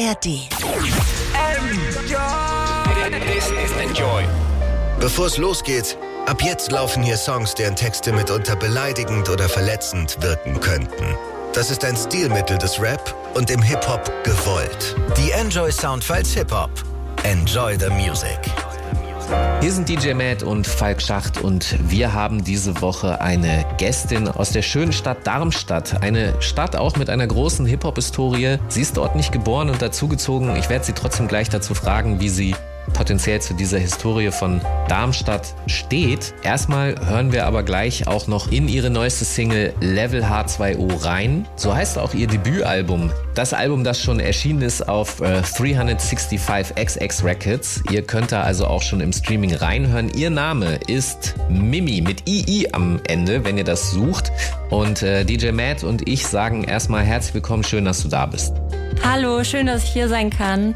ARD. Enjoy. Bevor es losgeht, ab jetzt laufen hier Songs, deren Texte mitunter beleidigend oder verletzend wirken könnten. Das ist ein Stilmittel des Rap und im Hip-Hop gewollt. Die Enjoy Soundfiles Hip-Hop. Enjoy the Music. Hier sind DJ Matt und Falk Schacht und wir haben diese Woche eine Gästin aus der schönen Stadt Darmstadt. Eine Stadt auch mit einer großen Hip-Hop-Historie. Sie ist dort nicht geboren und dazugezogen. Ich werde sie trotzdem gleich dazu fragen, wie sie potenziell zu dieser Historie von Darmstadt steht. Erstmal hören wir aber gleich auch noch in ihre neueste Single Level H2O rein. So heißt auch ihr Debütalbum. Das Album, das schon erschienen ist auf äh, 365XX Records. Ihr könnt da also auch schon im Streaming reinhören. Ihr Name ist Mimi mit II am Ende, wenn ihr das sucht. Und äh, DJ Matt und ich sagen erstmal herzlich willkommen, schön, dass du da bist. Hallo, schön, dass ich hier sein kann.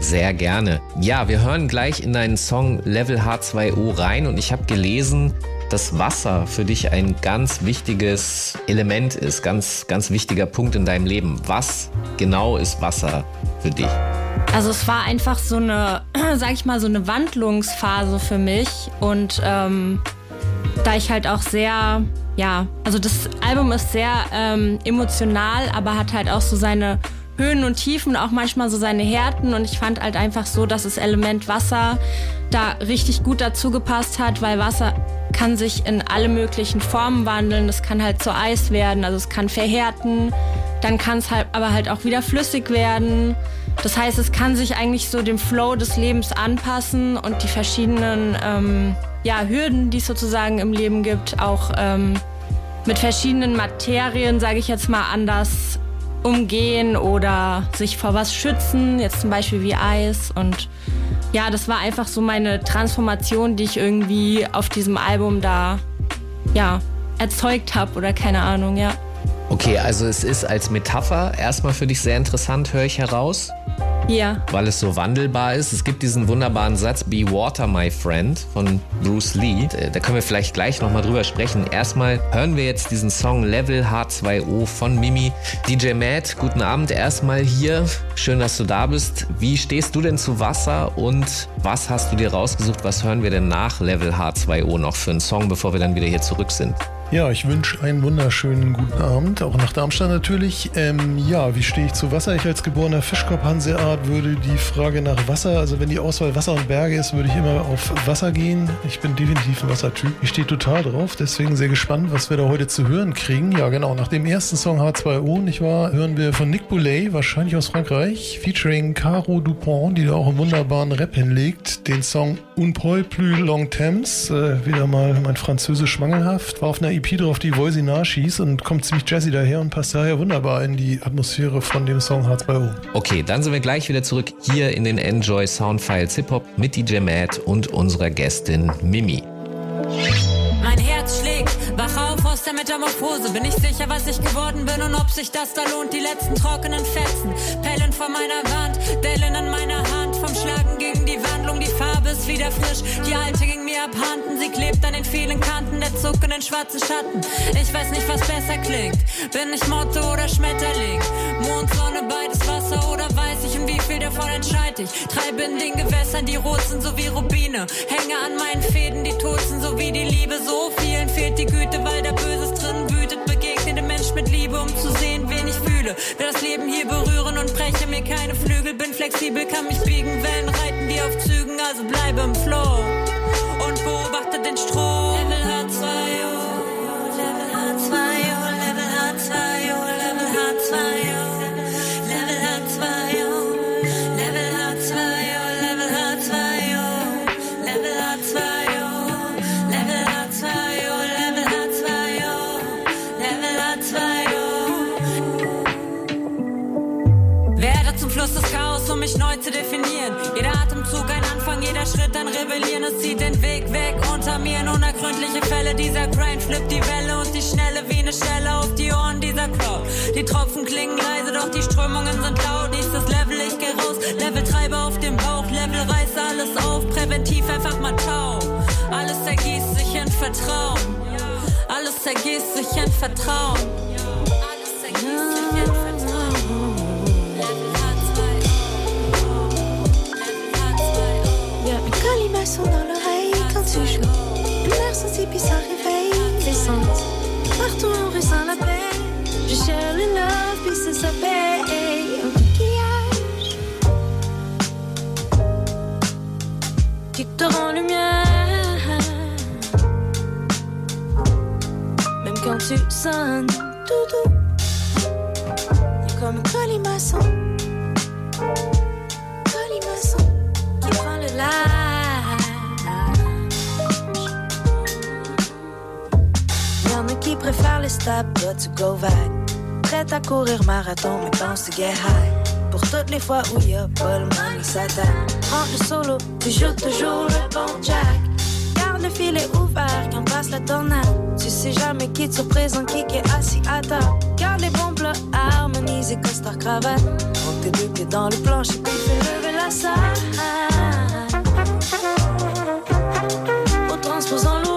Sehr gerne. Ja, wir hören gleich in deinen Song Level H2O rein und ich habe gelesen, dass Wasser für dich ein ganz wichtiges Element ist, ganz, ganz wichtiger Punkt in deinem Leben. Was genau ist Wasser für dich? Also es war einfach so eine, sag ich mal, so eine Wandlungsphase für mich und ähm, da ich halt auch sehr, ja, also das Album ist sehr ähm, emotional, aber hat halt auch so seine Höhen und Tiefen, auch manchmal so seine Härten. Und ich fand halt einfach so, dass das Element Wasser da richtig gut dazu gepasst hat, weil Wasser kann sich in alle möglichen Formen wandeln. Es kann halt zu Eis werden, also es kann verhärten. Dann kann es halt aber halt auch wieder flüssig werden. Das heißt, es kann sich eigentlich so dem Flow des Lebens anpassen und die verschiedenen ähm, ja, Hürden, die es sozusagen im Leben gibt, auch ähm, mit verschiedenen Materien, sage ich jetzt mal, anders umgehen oder sich vor was schützen, jetzt zum Beispiel wie Eis. Und ja, das war einfach so meine Transformation, die ich irgendwie auf diesem Album da ja, erzeugt habe oder keine Ahnung, ja. Okay, also es ist als Metapher erstmal für dich sehr interessant, höre ich heraus. Ja. Weil es so wandelbar ist. Es gibt diesen wunderbaren Satz, Be Water, my friend, von Bruce Lee. Äh, da können wir vielleicht gleich nochmal drüber sprechen. Erstmal hören wir jetzt diesen Song Level H2O von Mimi. DJ Matt, guten Abend erstmal hier. Schön, dass du da bist. Wie stehst du denn zu Wasser und was hast du dir rausgesucht? Was hören wir denn nach Level H2O noch für einen Song, bevor wir dann wieder hier zurück sind? Ja, ich wünsche einen wunderschönen guten Abend, auch nach Darmstadt natürlich. Ähm, ja, wie stehe ich zu Wasser? Ich als geborener Fischkopf-Hanseart würde die Frage nach Wasser, also wenn die Auswahl Wasser und Berge ist, würde ich immer auf Wasser gehen. Ich bin definitiv ein Wassertyp. Ich stehe total drauf, deswegen sehr gespannt, was wir da heute zu hören kriegen. Ja, genau, nach dem ersten Song H2O, nicht wahr, hören wir von Nick Boulay, wahrscheinlich aus Frankreich, featuring Caro Dupont, die da auch einen wunderbaren Rap hinlegt, den Song Un poil plus long temps, äh, wieder mal mein Französisch mangelhaft, war auf einer EP drauf, die Voicy nachschießt und kommt ziemlich jazzy daher und passt daher wunderbar in die Atmosphäre von dem Song H2O. Okay, dann sind wir gleich wieder zurück hier in den Enjoy Soundfiles Hip Hop mit DJ Matt und unserer Gästin Mimi. Mein Herz schlägt, wach auf aus der Metamorphose. Bin ich sicher, was ich geworden bin und ob sich das da lohnt. Die letzten trockenen Fetzen, Pellen vor meiner Wand, Dellen an meiner wieder frisch. Die alte ging mir abhanden, sie klebt an den vielen Kanten der zuckenden schwarzen Schatten. Ich weiß nicht, was besser klingt. Bin ich Motto oder Schmetterling? Mond, Sonne, beides Wasser oder weiß ich, und wie viel davon entscheide ich? Treibe in den Gewässern, die rot sind, so wie Rubine. Hänge an meinen Fäden, die tot sind, so wie die Liebe. So vielen fehlt die Güte, weil da Böses drin wütet. Begegne dem Mensch mit Liebe, um zu sehen, fühle. Will das Leben hier berühren und breche mir keine Flügel. Bin flexibel, kann mich biegen, Wellen reiten wie auf Zügen, also bleibe im Flow und beobachte den Strom. Level H2O, Level H2O, Level H2O, Level H2O, um mich neu zu definieren. Jeder Atemzug ein Anfang, jeder Schritt ein Rebellieren. Es zieht den Weg weg unter mir in unergründliche Fälle. Dieser Grind flippt die Welle und die Schnelle wie eine Schelle auf die Ohren dieser Cloud. Die Tropfen klingen leise, doch die Strömungen sind laut. Nächstes Level, ich geh raus. Level treibe auf dem Bauch, Level reiße alles auf. Präventiv einfach mal tau. Alles ergießt sich in Vertrauen. Alles ergießt sich in Vertrauen. Colimaçon dans l'oreille quand tu joues. Une mère sensible puis ça réveille. Descente, partout on ressent la paix. Je cherche le love puis ça s'appelle. Un coquillage qui te rend lumière? Même quand tu sonnes. Tu go vague. Prête à courir marathon, mais pense to get high. Pour toutes les fois où y'a pas le money, ça Prends le solo, tu joues toujours le bon jack. Garde le filet ouvert quand passe la tornade. Tu sais jamais qui te représente, qui est assis à table. Garde les bons plats harmonisés, costard cravate. Monte tes deux pieds dans le plancher, puis fais lever la salle. Au transposant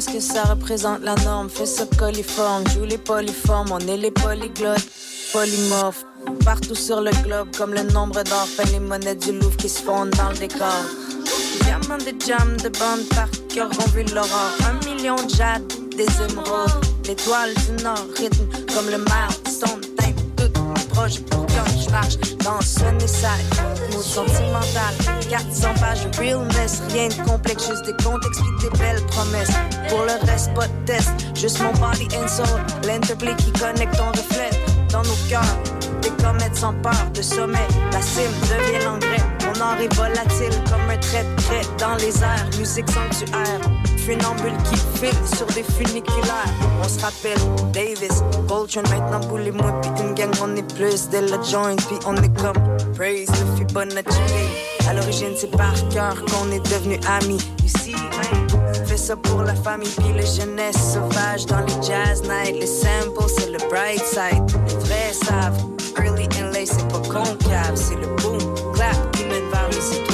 chantent. Jusqu'à ce que ça représente la norme, fais ça coliforme, joue les polyformes, on est les polyglottes, polymorphes. Partout sur le globe, comme le nombre d'or, fait les monnaies du Louvre qui se fondent dans le décor. Diamants de jam, de bandes par cœur ont vu l'aurore. Un million de jade, des émeraudes. L'étoile du Nord rythme comme le milestone. Time tout proche pour quand je marche dans ce sale. Mood sentimental, 400 pages de realness. Rien de complexe, juste des comptes expliquent des belles promesses. Pour le reste, pas de test, juste mon body and soul. L'interplay qui connecte ton reflet dans nos cœurs. Des comètes sans peur de sommet, la cime devient l'engrais. Mon or est volatile comme un trait de dans les airs. Musique sanctuaire, funambule qui file sur des funiculaires. On se rappelle Davis, Voltron, maintenant boule moi puis une gang, on est plus de la joint, puis on est comme Praise le Fibonacci. À l'origine, c'est par cœur qu'on est devenu amis. Ici, Fais ça pour la famille puis la jeunesse sauvage dans les jazz nights. Les samples, c'est le bright side. Les vrais savent. Early and late, c'est pas concave. C'est le boom, Paris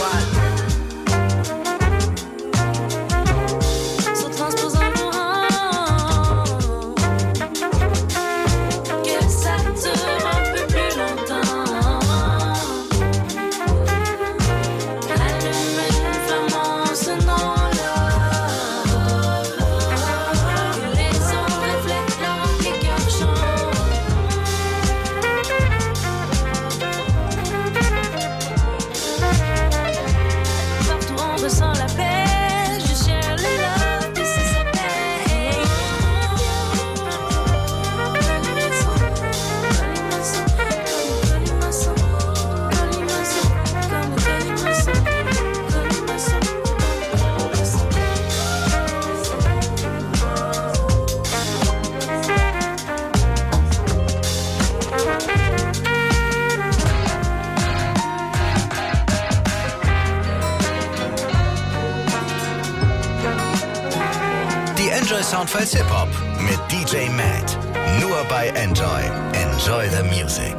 Enjoy Soundfiles Hip Hop mit DJ Matt. Nur bei Enjoy. Enjoy the Music.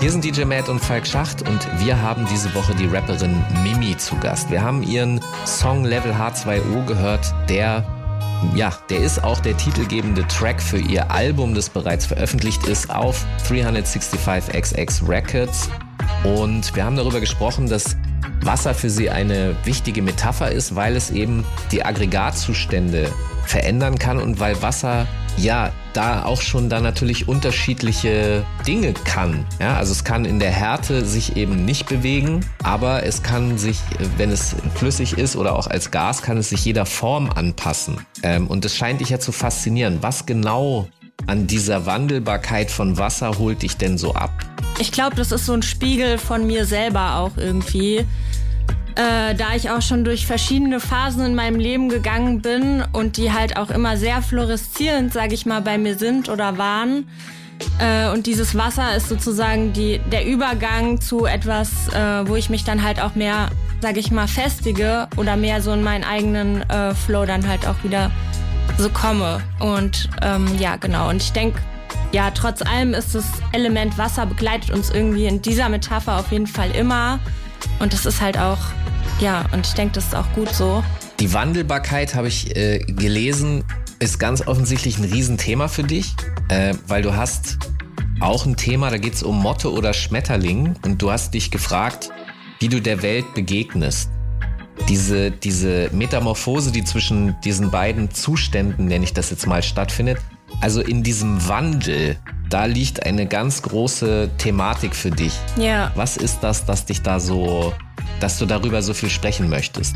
Hier sind DJ Matt und Falk Schacht und wir haben diese Woche die Rapperin Mimi zu Gast. Wir haben ihren Song Level H2O gehört, der ja, der ist auch der titelgebende Track für ihr Album, das bereits veröffentlicht ist auf 365XX Records. Und wir haben darüber gesprochen, dass Wasser für sie eine wichtige Metapher ist, weil es eben die Aggregatzustände verändern kann und weil Wasser ja da auch schon da natürlich unterschiedliche Dinge kann. Ja, also es kann in der Härte sich eben nicht bewegen, aber es kann sich, wenn es flüssig ist oder auch als Gas, kann es sich jeder Form anpassen. Ähm, und das scheint dich ja zu faszinieren. Was genau an dieser Wandelbarkeit von Wasser holt dich denn so ab? Ich glaube, das ist so ein Spiegel von mir selber auch irgendwie. Äh, da ich auch schon durch verschiedene Phasen in meinem Leben gegangen bin und die halt auch immer sehr fluoreszierend, sage ich mal, bei mir sind oder waren. Äh, und dieses Wasser ist sozusagen die, der Übergang zu etwas, äh, wo ich mich dann halt auch mehr, sage ich mal, festige oder mehr so in meinen eigenen äh, Flow dann halt auch wieder so komme. Und ähm, ja, genau. Und ich denke, ja, trotz allem ist das Element Wasser begleitet uns irgendwie in dieser Metapher auf jeden Fall immer. Und das ist halt auch, ja, und ich denke, das ist auch gut so. Die Wandelbarkeit habe ich äh, gelesen, ist ganz offensichtlich ein Riesenthema für dich, äh, weil du hast auch ein Thema, da geht es um Motte oder Schmetterling und du hast dich gefragt, wie du der Welt begegnest. Diese, diese Metamorphose, die zwischen diesen beiden Zuständen, nenne ich das jetzt mal, stattfindet, also in diesem Wandel, da liegt eine ganz große Thematik für dich. Ja. Was ist das, das dich da so, dass du darüber so viel sprechen möchtest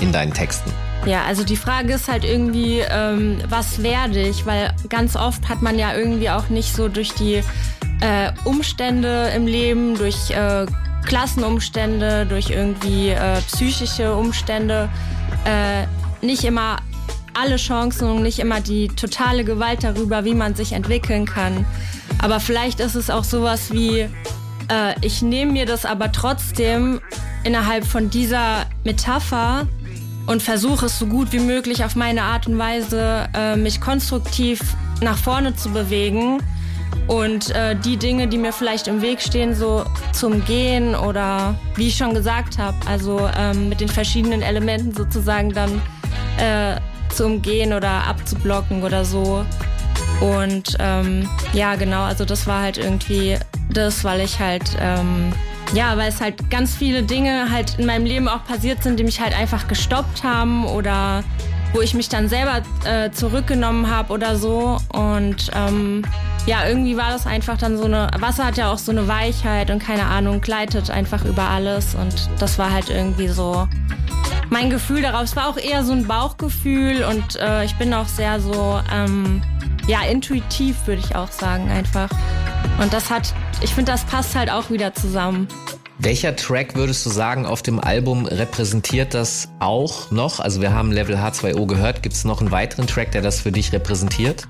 in deinen Texten? Ja, also die Frage ist halt irgendwie, ähm, was werde ich? Weil ganz oft hat man ja irgendwie auch nicht so durch die äh, Umstände im Leben, durch äh, Klassenumstände, durch irgendwie äh, psychische Umstände äh, nicht immer alle Chancen und nicht immer die totale Gewalt darüber, wie man sich entwickeln kann. Aber vielleicht ist es auch sowas wie, äh, ich nehme mir das aber trotzdem innerhalb von dieser Metapher und versuche es so gut wie möglich auf meine Art und Weise, äh, mich konstruktiv nach vorne zu bewegen und äh, die Dinge, die mir vielleicht im Weg stehen, so zum Gehen oder wie ich schon gesagt habe, also ähm, mit den verschiedenen Elementen sozusagen dann äh, zu umgehen oder abzublocken oder so. Und ähm, ja, genau, also das war halt irgendwie das, weil ich halt ähm, ja, weil es halt ganz viele Dinge halt in meinem Leben auch passiert sind, die mich halt einfach gestoppt haben oder wo ich mich dann selber äh, zurückgenommen habe oder so. Und ähm, ja, irgendwie war das einfach dann so eine. Wasser hat ja auch so eine Weichheit und keine Ahnung, gleitet einfach über alles. Und das war halt irgendwie so mein Gefühl darauf. Es war auch eher so ein Bauchgefühl und äh, ich bin auch sehr so, ähm, ja, intuitiv, würde ich auch sagen, einfach. Und das hat, ich finde, das passt halt auch wieder zusammen. Welcher Track würdest du sagen auf dem Album repräsentiert das auch noch? Also wir haben Level H2O gehört. Gibt es noch einen weiteren Track, der das für dich repräsentiert?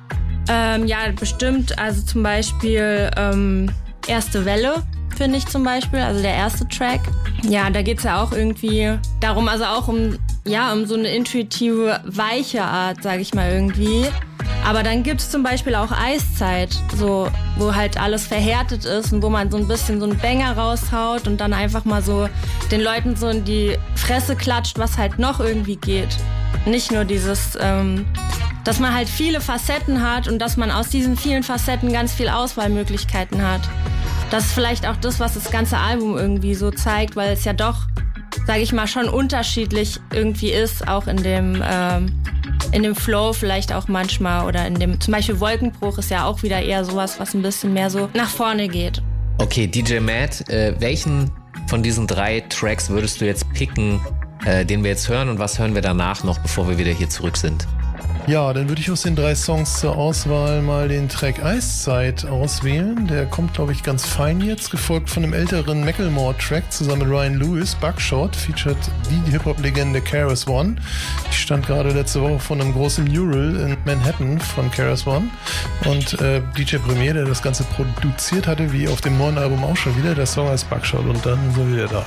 Ähm, ja, bestimmt. Also zum Beispiel ähm, Erste Welle finde ich zum Beispiel, also der erste Track. Ja, da geht es ja auch irgendwie darum, also auch um, ja, um so eine intuitive, weiche Art, sage ich mal irgendwie. Aber dann gibt es zum Beispiel auch Eiszeit, so, wo halt alles verhärtet ist und wo man so ein bisschen so einen Bänger raushaut und dann einfach mal so den Leuten so in die Fresse klatscht, was halt noch irgendwie geht. Nicht nur dieses, ähm, dass man halt viele Facetten hat und dass man aus diesen vielen Facetten ganz viel Auswahlmöglichkeiten hat. Das ist vielleicht auch das, was das ganze Album irgendwie so zeigt, weil es ja doch, sage ich mal, schon unterschiedlich irgendwie ist, auch in dem ähm, in dem Flow vielleicht auch manchmal oder in dem, zum Beispiel Wolkenbruch ist ja auch wieder eher sowas, was ein bisschen mehr so nach vorne geht. Okay, DJ Matt, äh, welchen von diesen drei Tracks würdest du jetzt picken, äh, den wir jetzt hören und was hören wir danach noch, bevor wir wieder hier zurück sind? Ja, dann würde ich aus den drei Songs zur Auswahl mal den Track Eiszeit auswählen. Der kommt, glaube ich, ganz fein jetzt, gefolgt von einem älteren Macklemore-Track zusammen mit Ryan Lewis. Buckshot featured die Hip-Hop-Legende Karis One. Ich stand gerade letzte Woche von einem großen Mural in Manhattan von Karis One. Und äh, DJ Premier, der das Ganze produziert hatte, wie auf dem neuen Album auch schon wieder, der Song heißt Buckshot und dann sind wir wieder da.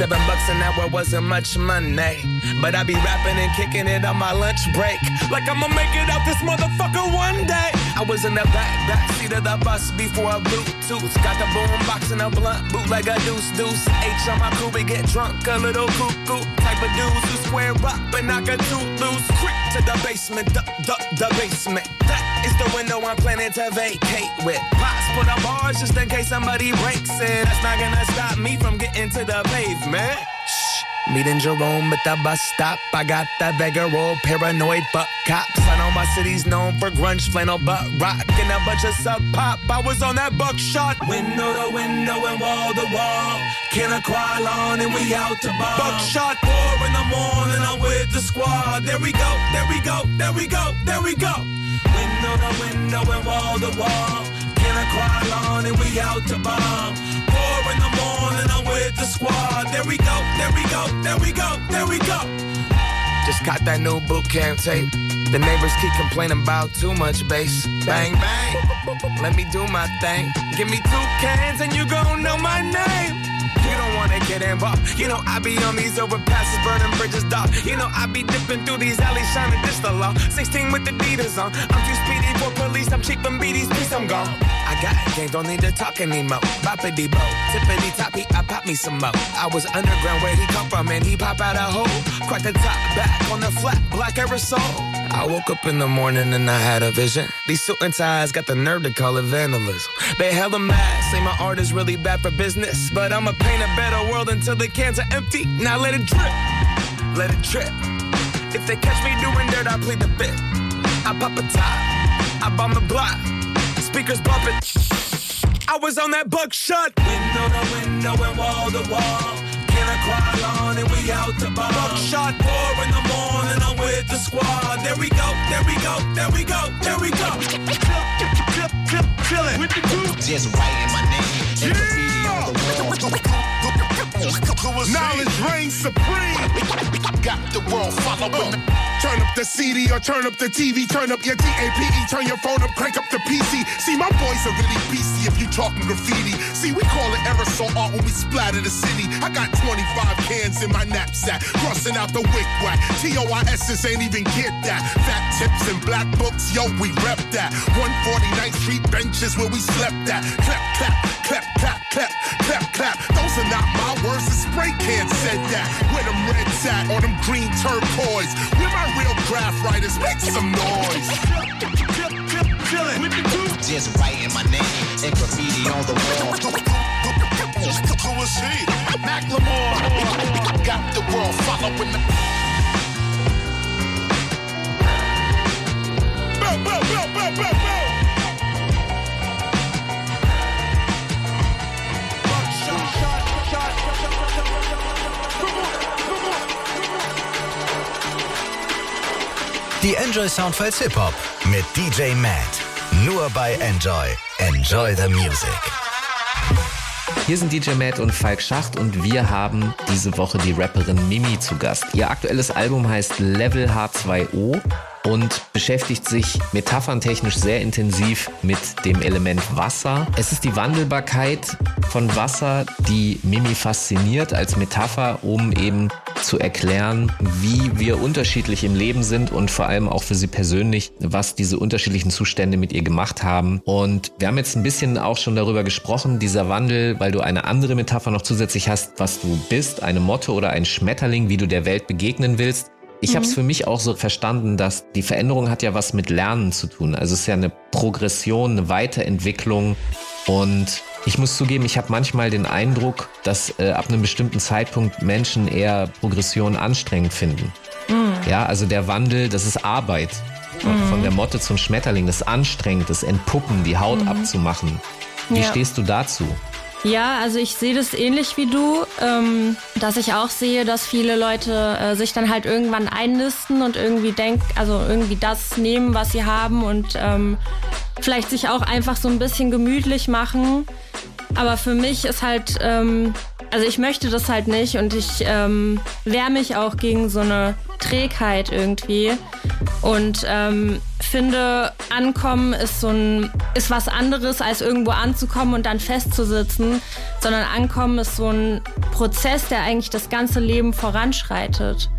Seven bucks an hour wasn't much money. But I be rapping and kicking it on my lunch break. Like I'ma make it out this motherfucker one day. I was in the back, back seat of the bus before a Bluetooth. Got the boom box and a blunt, boot like a deuce deuce. H on my crew, we get drunk, a little cuckoo. Type of dudes who square up and knock a tooth loose. Quick to the basement, the, the, the basement. The window I'm planning to vacate with. Pots put on bars just in case somebody breaks in. That's not gonna stop me from getting to the pavement. Shh. Meeting Jerome at the bus stop. I got that Vega roll, paranoid fuck cops. I know my city's known for grunge, flannel, butt rock, and a bunch of sub pop. I was on that buckshot. Window to window and wall to wall. Can a choir on and we out to bar. Buckshot four in the morning, I'm with the squad. There we go, there we go, there we go, there we go. Window to window and wall to wall. Can a choir on and we out to bomb. Four in the morning, I'm with the squad. There we go, there we go, there we go, there we go. Just caught that new boot camp tape. The neighbors keep complaining about too much bass. Bang, bang. Let me do my thing. Give me two cans and you gon' know my name. You know I be on these overpasses, burning bridges, dog. You know I be dipping through these alleys, shining this the law. 16 with the Adidas on. I'm too speedy for police. I'm cheap and beaties, peace, I'm gone. I got game, don't need to talk anymore. Boppity bo, tippity toppy, I pop me some more. I was underground where he come from, and he pop out a hole. Crack the top back on the flat, black aerosol. I woke up in the morning and I had a vision. These suit and ties got the nerve to call it vandalism. They hella mad, say my art is really bad for business. But I'ma paint a better world until the cans are empty. Now let it drip, let it drip. If they catch me doing dirt, I plead the fifth. I pop a top, I bomb the block. Speakers bumping. I was on that buckshot. Window to window and wall to wall. Can I crawl on and we out the bar? Buckshot four in the morning, I'm with the squad. There we go, there we go, there we go, there we go. With the crew. Just writing my name and Knowledge reigns supreme. Got the world following. Turn up the CD or turn up the TV. Turn up your TAPE. Turn your phone up, crank up the PC. See, my boys are really beastie if you talking graffiti. See, we call it aerosol art when we splatter the city. I got 25 cans in my knapsack, crossing out the wick whack. TOIS's ain't even get that. Fat tips and black books, yo, we rep that. 149th Street benches where we slept at. Clap, clap, clap, clap, clap, clap, clap. Those are not my words, the spray can said that. Where them reds at or them green turquoise? Where my real craft writers make some noise? Chillin' with the crew. Just writing my name and graffiti on the wall. Who is he? Macklemore. Got the world following. Bow, bow, bow, bow, bow, bow. Die Enjoy Soundfiles Hip Hop mit DJ Matt. Nur bei Enjoy. Enjoy the Music. Hier sind DJ Matt und Falk Schacht und wir haben diese Woche die Rapperin Mimi zu Gast. Ihr aktuelles Album heißt Level H2O und beschäftigt sich metapherntechnisch sehr intensiv mit dem Element Wasser. Es ist die Wandelbarkeit von Wasser, die Mimi fasziniert als Metapher, um eben zu erklären, wie wir unterschiedlich im Leben sind und vor allem auch für sie persönlich, was diese unterschiedlichen Zustände mit ihr gemacht haben. Und wir haben jetzt ein bisschen auch schon darüber gesprochen, dieser Wandel, weil du eine andere Metapher noch zusätzlich hast, was du bist, eine Motte oder ein Schmetterling, wie du der Welt begegnen willst. Ich habe es für mich auch so verstanden, dass die Veränderung hat ja was mit Lernen zu tun. Also es ist ja eine Progression, eine Weiterentwicklung und ich muss zugeben, ich habe manchmal den Eindruck, dass äh, ab einem bestimmten Zeitpunkt Menschen eher Progression anstrengend finden. Ja, also der Wandel, das ist Arbeit. Von der Motte zum Schmetterling, das ist anstrengend, das Entpuppen, die Haut abzumachen. Wie Ja. stehst du dazu? Ja, also ich sehe das ähnlich wie du, ähm, dass ich auch sehe, dass viele Leute äh, sich dann halt irgendwann einnisten und irgendwie denk, also irgendwie das nehmen, was sie haben und ähm, vielleicht sich auch einfach so ein bisschen gemütlich machen. Aber für mich ist halt, ähm, also ich möchte das halt nicht und ich ähm, wehre mich auch gegen so eine Trägheit irgendwie. Und ähm, finde, ankommen ist so ein, ist was anderes, als irgendwo anzukommen und dann festzusitzen, sondern ankommen ist so ein Prozess, der eigentlich das ganze Leben voranschreitet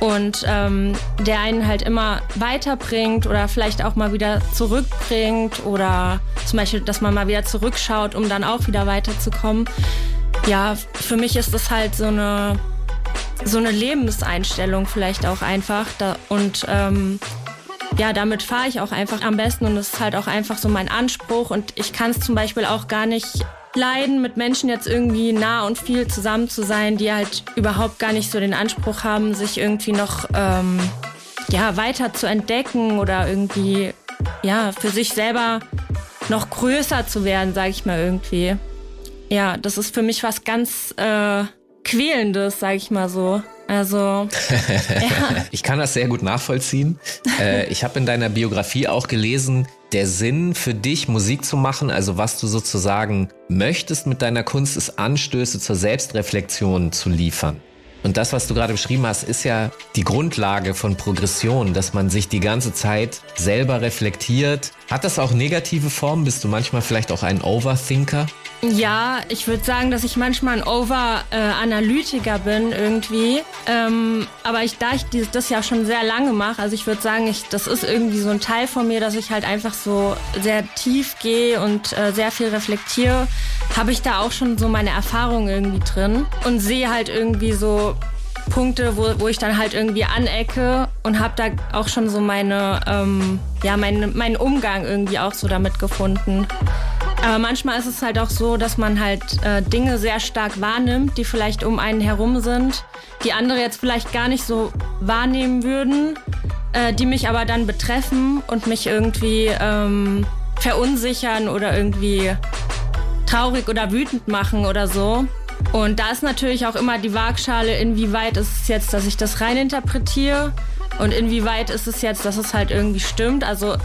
und ähm, der einen halt immer weiterbringt oder vielleicht auch mal wieder zurückbringt oder zum Beispiel, dass man mal wieder zurückschaut, um dann auch wieder weiterzukommen. Ja, für mich ist das halt so eine so eine Lebenseinstellung vielleicht auch einfach da, und ähm, ja, damit fahre ich auch einfach am besten und das ist halt auch einfach so mein Anspruch und ich kann es zum Beispiel auch gar nicht leiden, mit Menschen jetzt irgendwie nah und viel zusammen zu sein, die halt überhaupt gar nicht so den Anspruch haben, sich irgendwie noch ähm, ja, weiter zu entdecken oder irgendwie ja, für sich selber noch größer zu werden, sage ich mal irgendwie. Ja, das ist für mich was ganz äh, quälendes, sage ich mal so. Also, ja. ich kann das sehr gut nachvollziehen. Äh, ich habe in deiner Biografie auch gelesen, der Sinn für dich, Musik zu machen, also was du sozusagen möchtest mit deiner Kunst, ist Anstöße zur Selbstreflexion zu liefern. Und das, was du gerade beschrieben hast, ist ja die Grundlage von Progression, dass man sich die ganze Zeit selber reflektiert. Hat das auch negative Formen? Bist du manchmal vielleicht auch ein Overthinker? Ja, ich würde sagen, dass ich manchmal ein Over-Analytiker bin irgendwie. Ähm, aber ich, da ich dieses, das ja schon sehr lange mache, also ich würde sagen, ich, das ist irgendwie so ein Teil von mir, dass ich halt einfach so sehr tief gehe und äh, sehr viel reflektiere, habe ich da auch schon so meine Erfahrungen irgendwie drin und sehe halt irgendwie so Punkte, wo, wo ich dann halt irgendwie anecke und habe da auch schon so meine, ähm, ja, mein, meinen Umgang irgendwie auch so damit gefunden. Aber manchmal ist es halt auch so, dass man halt äh, Dinge sehr stark wahrnimmt, die vielleicht um einen herum sind, die andere jetzt vielleicht gar nicht so wahrnehmen würden, äh, die mich aber dann betreffen und mich irgendwie ähm, verunsichern oder irgendwie traurig oder wütend machen oder so. Und da ist natürlich auch immer die Waagschale, inwieweit ist es jetzt, dass ich das reininterpretiere und inwieweit ist es jetzt, dass es halt irgendwie stimmt. Also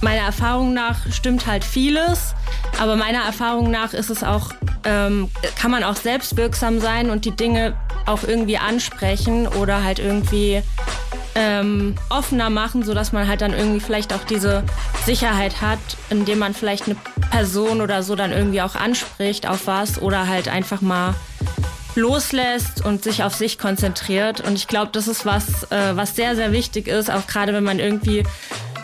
meiner Erfahrung nach stimmt halt vieles, aber meiner Erfahrung nach ist es auch, ähm, kann man auch selbstwirksam sein und die Dinge auch irgendwie ansprechen oder halt irgendwie ähm, offener machen, sodass man halt dann irgendwie vielleicht auch diese Sicherheit hat, indem man vielleicht eine Person oder so dann irgendwie auch anspricht auf was oder halt einfach mal loslässt und sich auf sich konzentriert. Und ich glaube, das ist was, äh, was sehr, sehr wichtig ist, auch gerade wenn man irgendwie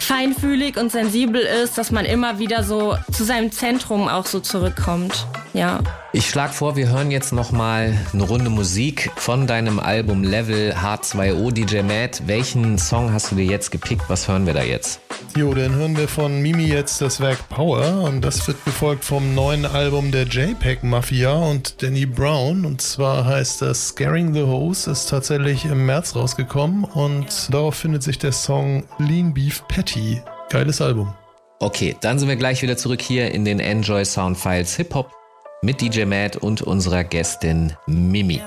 feinfühlig und sensibel ist, dass man immer wieder so zu seinem Zentrum auch so zurückkommt. Ja. Ich schlage vor, wir hören jetzt nochmal eine Runde Musik von deinem Album Level H2O DJ Matt. Welchen Song hast du dir jetzt gepickt? Was hören wir da jetzt? Jo, dann hören wir von Mimi jetzt das Werk Power und das wird gefolgt vom neuen Album der JPEG Mafia und Danny Brown und zwar heißt das Scaring the Hose, ist tatsächlich im März rausgekommen und darauf findet sich der Song Lean Beef Patty. Geiles Album. Okay, dann sind wir gleich wieder zurück hier in den Enjoy Sound Files Hip Hop mit DJ Matt und unserer Gästin Mimi.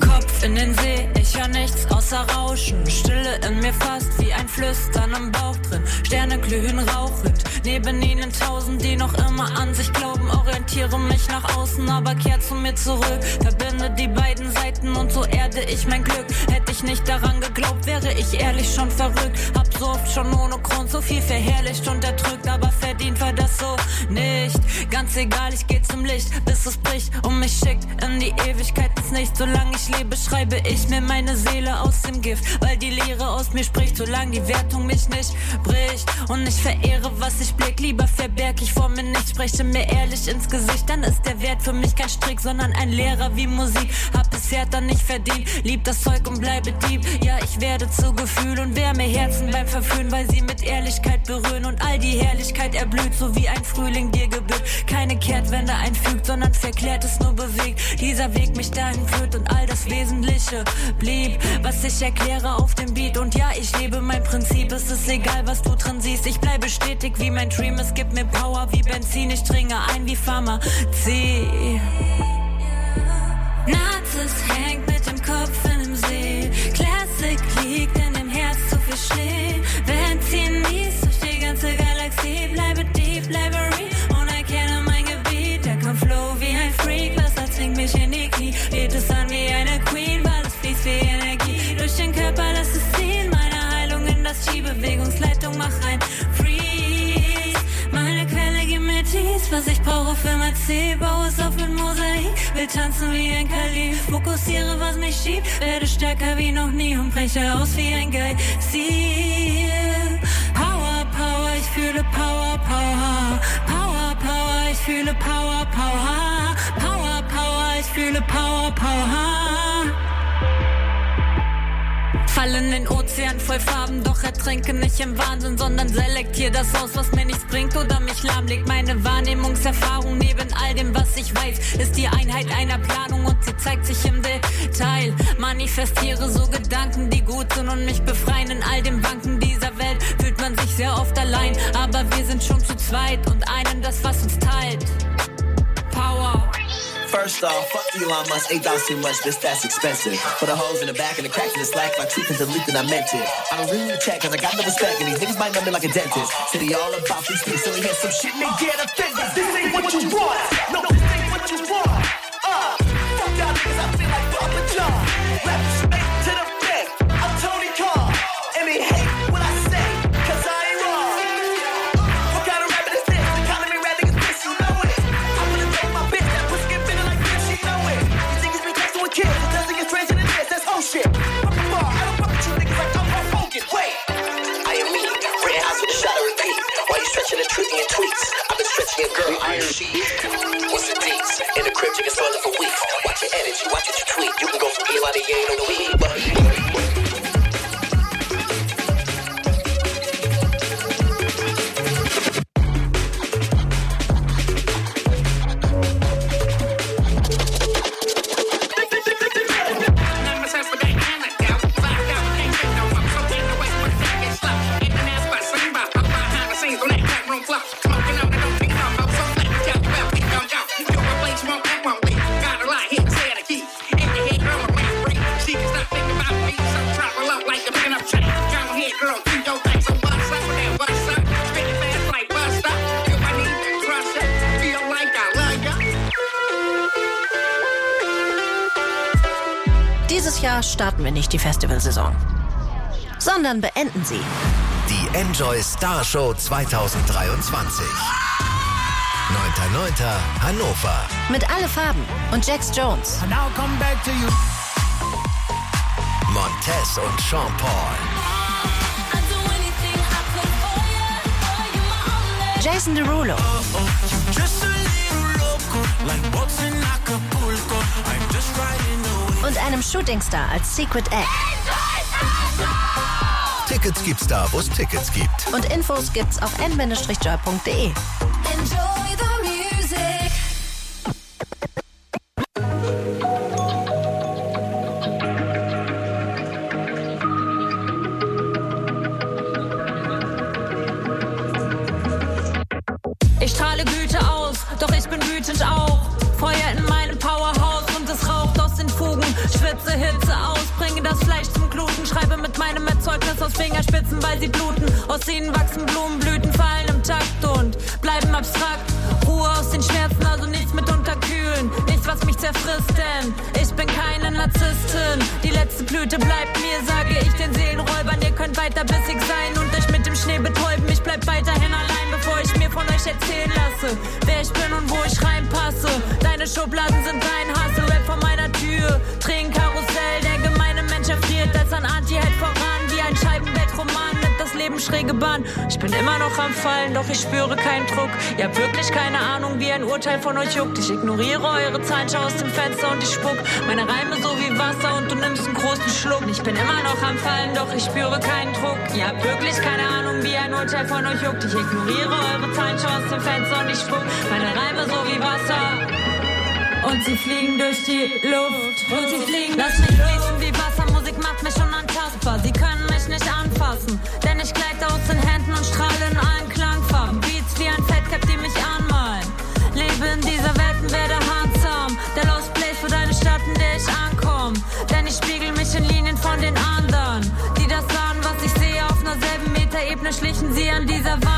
Kopf in den See, ich hör nichts außer Rauschen. Stille in mir fast wie ein Flüstern im Bauch drin. Sterne glühen rauchend, neben ihnen tausend, die noch immer an sich glauben. Orientiere mich nach außen, aber kehr zu mir zurück. Verbinde die beiden Seiten und so erde ich mein Glück. Hätte ich nicht daran geglaubt, wäre ich ehrlich schon verrückt. Hab so oft schon ohne Grund so viel verherrlicht und erdrückt, aber verdient war das so nicht. Ganz egal, ich geh zum Licht, bis es bricht und mich schickt in die Ewigkeit ins Nichts. Solange ich lebe, schreibe ich mir meine Seele aus dem Gift, weil die Leere aus mir spricht, solange die Wertung mich nicht bricht. Und ich verehre, was ich blick, lieber verberg ich vor mir nicht, spreche mir ehrlich ins Gesicht, dann ist der Wert für mich kein Strick, sondern ein Lehrer wie Musik. Hab es dann nicht verdient, lieb das Zeug und bleibe Dieb. Ja, ich werde zu Gefühl und wärme Herzen beim Verführen, weil sie mit Ehrlichkeit berühren und all die Herrlichkeit erblüht, so wie ein Frühling dir gebührt. Keine Kehrtwende einfügt, sondern verklärt es nur bewegt. Dieser Weg mich dahin führt und all das Wesentliche blieb, was ich erkläre auf dem Beat. Und ja, ich lebe mein Prinzip, es ist egal, was du drin siehst. Ich bleibe stetig wie mein Dream, es gibt mir Power wie Benzin. Ich dringe ein wie Pharmazie. Nazis hängt mit dem Kopf in dem See. Classic liegt in dem Herz zu viel Schnee. Benzin mies durch die ganze Galaxie. Was ich brauche für mein Ziel. Bau es auf mit Mosaik, will tanzen wie ein Kalif. Fokussiere, was mich schiebt, werde stärker wie noch nie und breche aus wie ein Geil. Power, Power, ich fühle Power, Power. Power, Power, ich fühle Power, Power. Power, Power, ich fühle Power, Power. Fall in den Ozean voll Farben, doch ertrinke nicht im Wahnsinn, sondern selektiere das aus, was mir nichts bringt oder mich lahmlegt. Meine Wahrnehmungserfahrung neben all dem, was ich weiß, ist die Einheit einer Planung und sie zeigt sich im Detail. Manifestiere so Gedanken, die gut sind und mich befreien. In all dem Wanken dieser Welt fühlt man sich sehr oft allein, aber wir sind schon zu zweit und einen das, was uns teilt. First off, fuck Elon Musk, eight dollars too much, this that's expensive. For the holes in the back and the cracks in the slack, my truth is a leak and I meant it. I don't really check cause I got no respect and these niggas might know me like a dentist. City all about these so they hear some shit they get offended. This ain't what you want. No, this ain't what you want. Uh, fuck y'all niggas, I feel like Papa John. Rap girl, iron sheet. What's the deets? In the crib, chicken swelling for weeks. Watch your energy, watch what you tweet. You can go from Eli to the weed, wir nicht die Festivalsaison, sondern beenden sie. Die Enjoy Star Show 2023. 9.9. Hannover. Mit alle Farben und Jax Jones. Montez und Sean Paul. Jason Derulo. Und einem Shootingstar als Secret Egg. Tickets gibt's da, wo es Tickets gibt. Und Infos gibt's auf n-joy.de. Enjoy the music. Ich strahle Güte aus, doch ich bin wütend auch. Feuer in meinem Hitze aus, bringe das Fleisch zum Gluten. Schreibe mit meinem Erzeugnis aus Fingerspitzen, weil sie bluten. Aus ihnen wachsen Blumenblüten, fallen im Takt und bleiben abstrakt. Ruhe aus den Schmerzen, also nichts mit unterkühlen. Nichts, was mich zerfrisst, denn ich bin keine Narzisstin. Die letzte Blüte bleibt mir, sage ich den Seelenräubern. Ihr könnt weiter bissig sein und euch mit dem Schnee betäuben. Ich bleib weiterhin allein, bevor ich mir von euch erzählen lasse, wer ich bin und wo ich reinpasse. Deine Schubladen sind dein Hassel, Rap vor meiner Tür. Mensch erfriert als ein Anti-Held voran, wie ein Scheibenbettroman nimmt das Leben schräge Bahn. Ich bin immer noch am Fallen, doch ich spüre keinen Druck. Ihr habt wirklich keine Ahnung, wie ein Urteil von euch juckt. Ich ignoriere eure Zahlen, schau aus dem Fenster und ich spuck meine Reime so wie Wasser und du nimmst einen großen Schluck. Ich bin immer noch am Fallen, doch ich spüre keinen Druck. Ihr habt wirklich keine Ahnung, wie ein Urteil von euch juckt. Ich ignoriere eure Zahlen, schau aus dem Fenster und ich spuck meine Reime so wie Wasser. Und sie fliegen durch die Luft. Und sie fliegen Lass mich fließen wie Wasser. Musik macht mich unantastbar. Sie können mich nicht anfassen. Denn ich gleite aus den Händen und strahle in allen Klangfarben. Beats wie ein Fettcap, die mich anmalen. Lebe in dieser Welt und werde handsam. Der Lost Place für deine Stadt, in der ich ankomme. Denn ich spiegel mich in Linien von den anderen. Die das sahen, was ich sehe, auf einer selben Metaebene schlichen sie an dieser Wand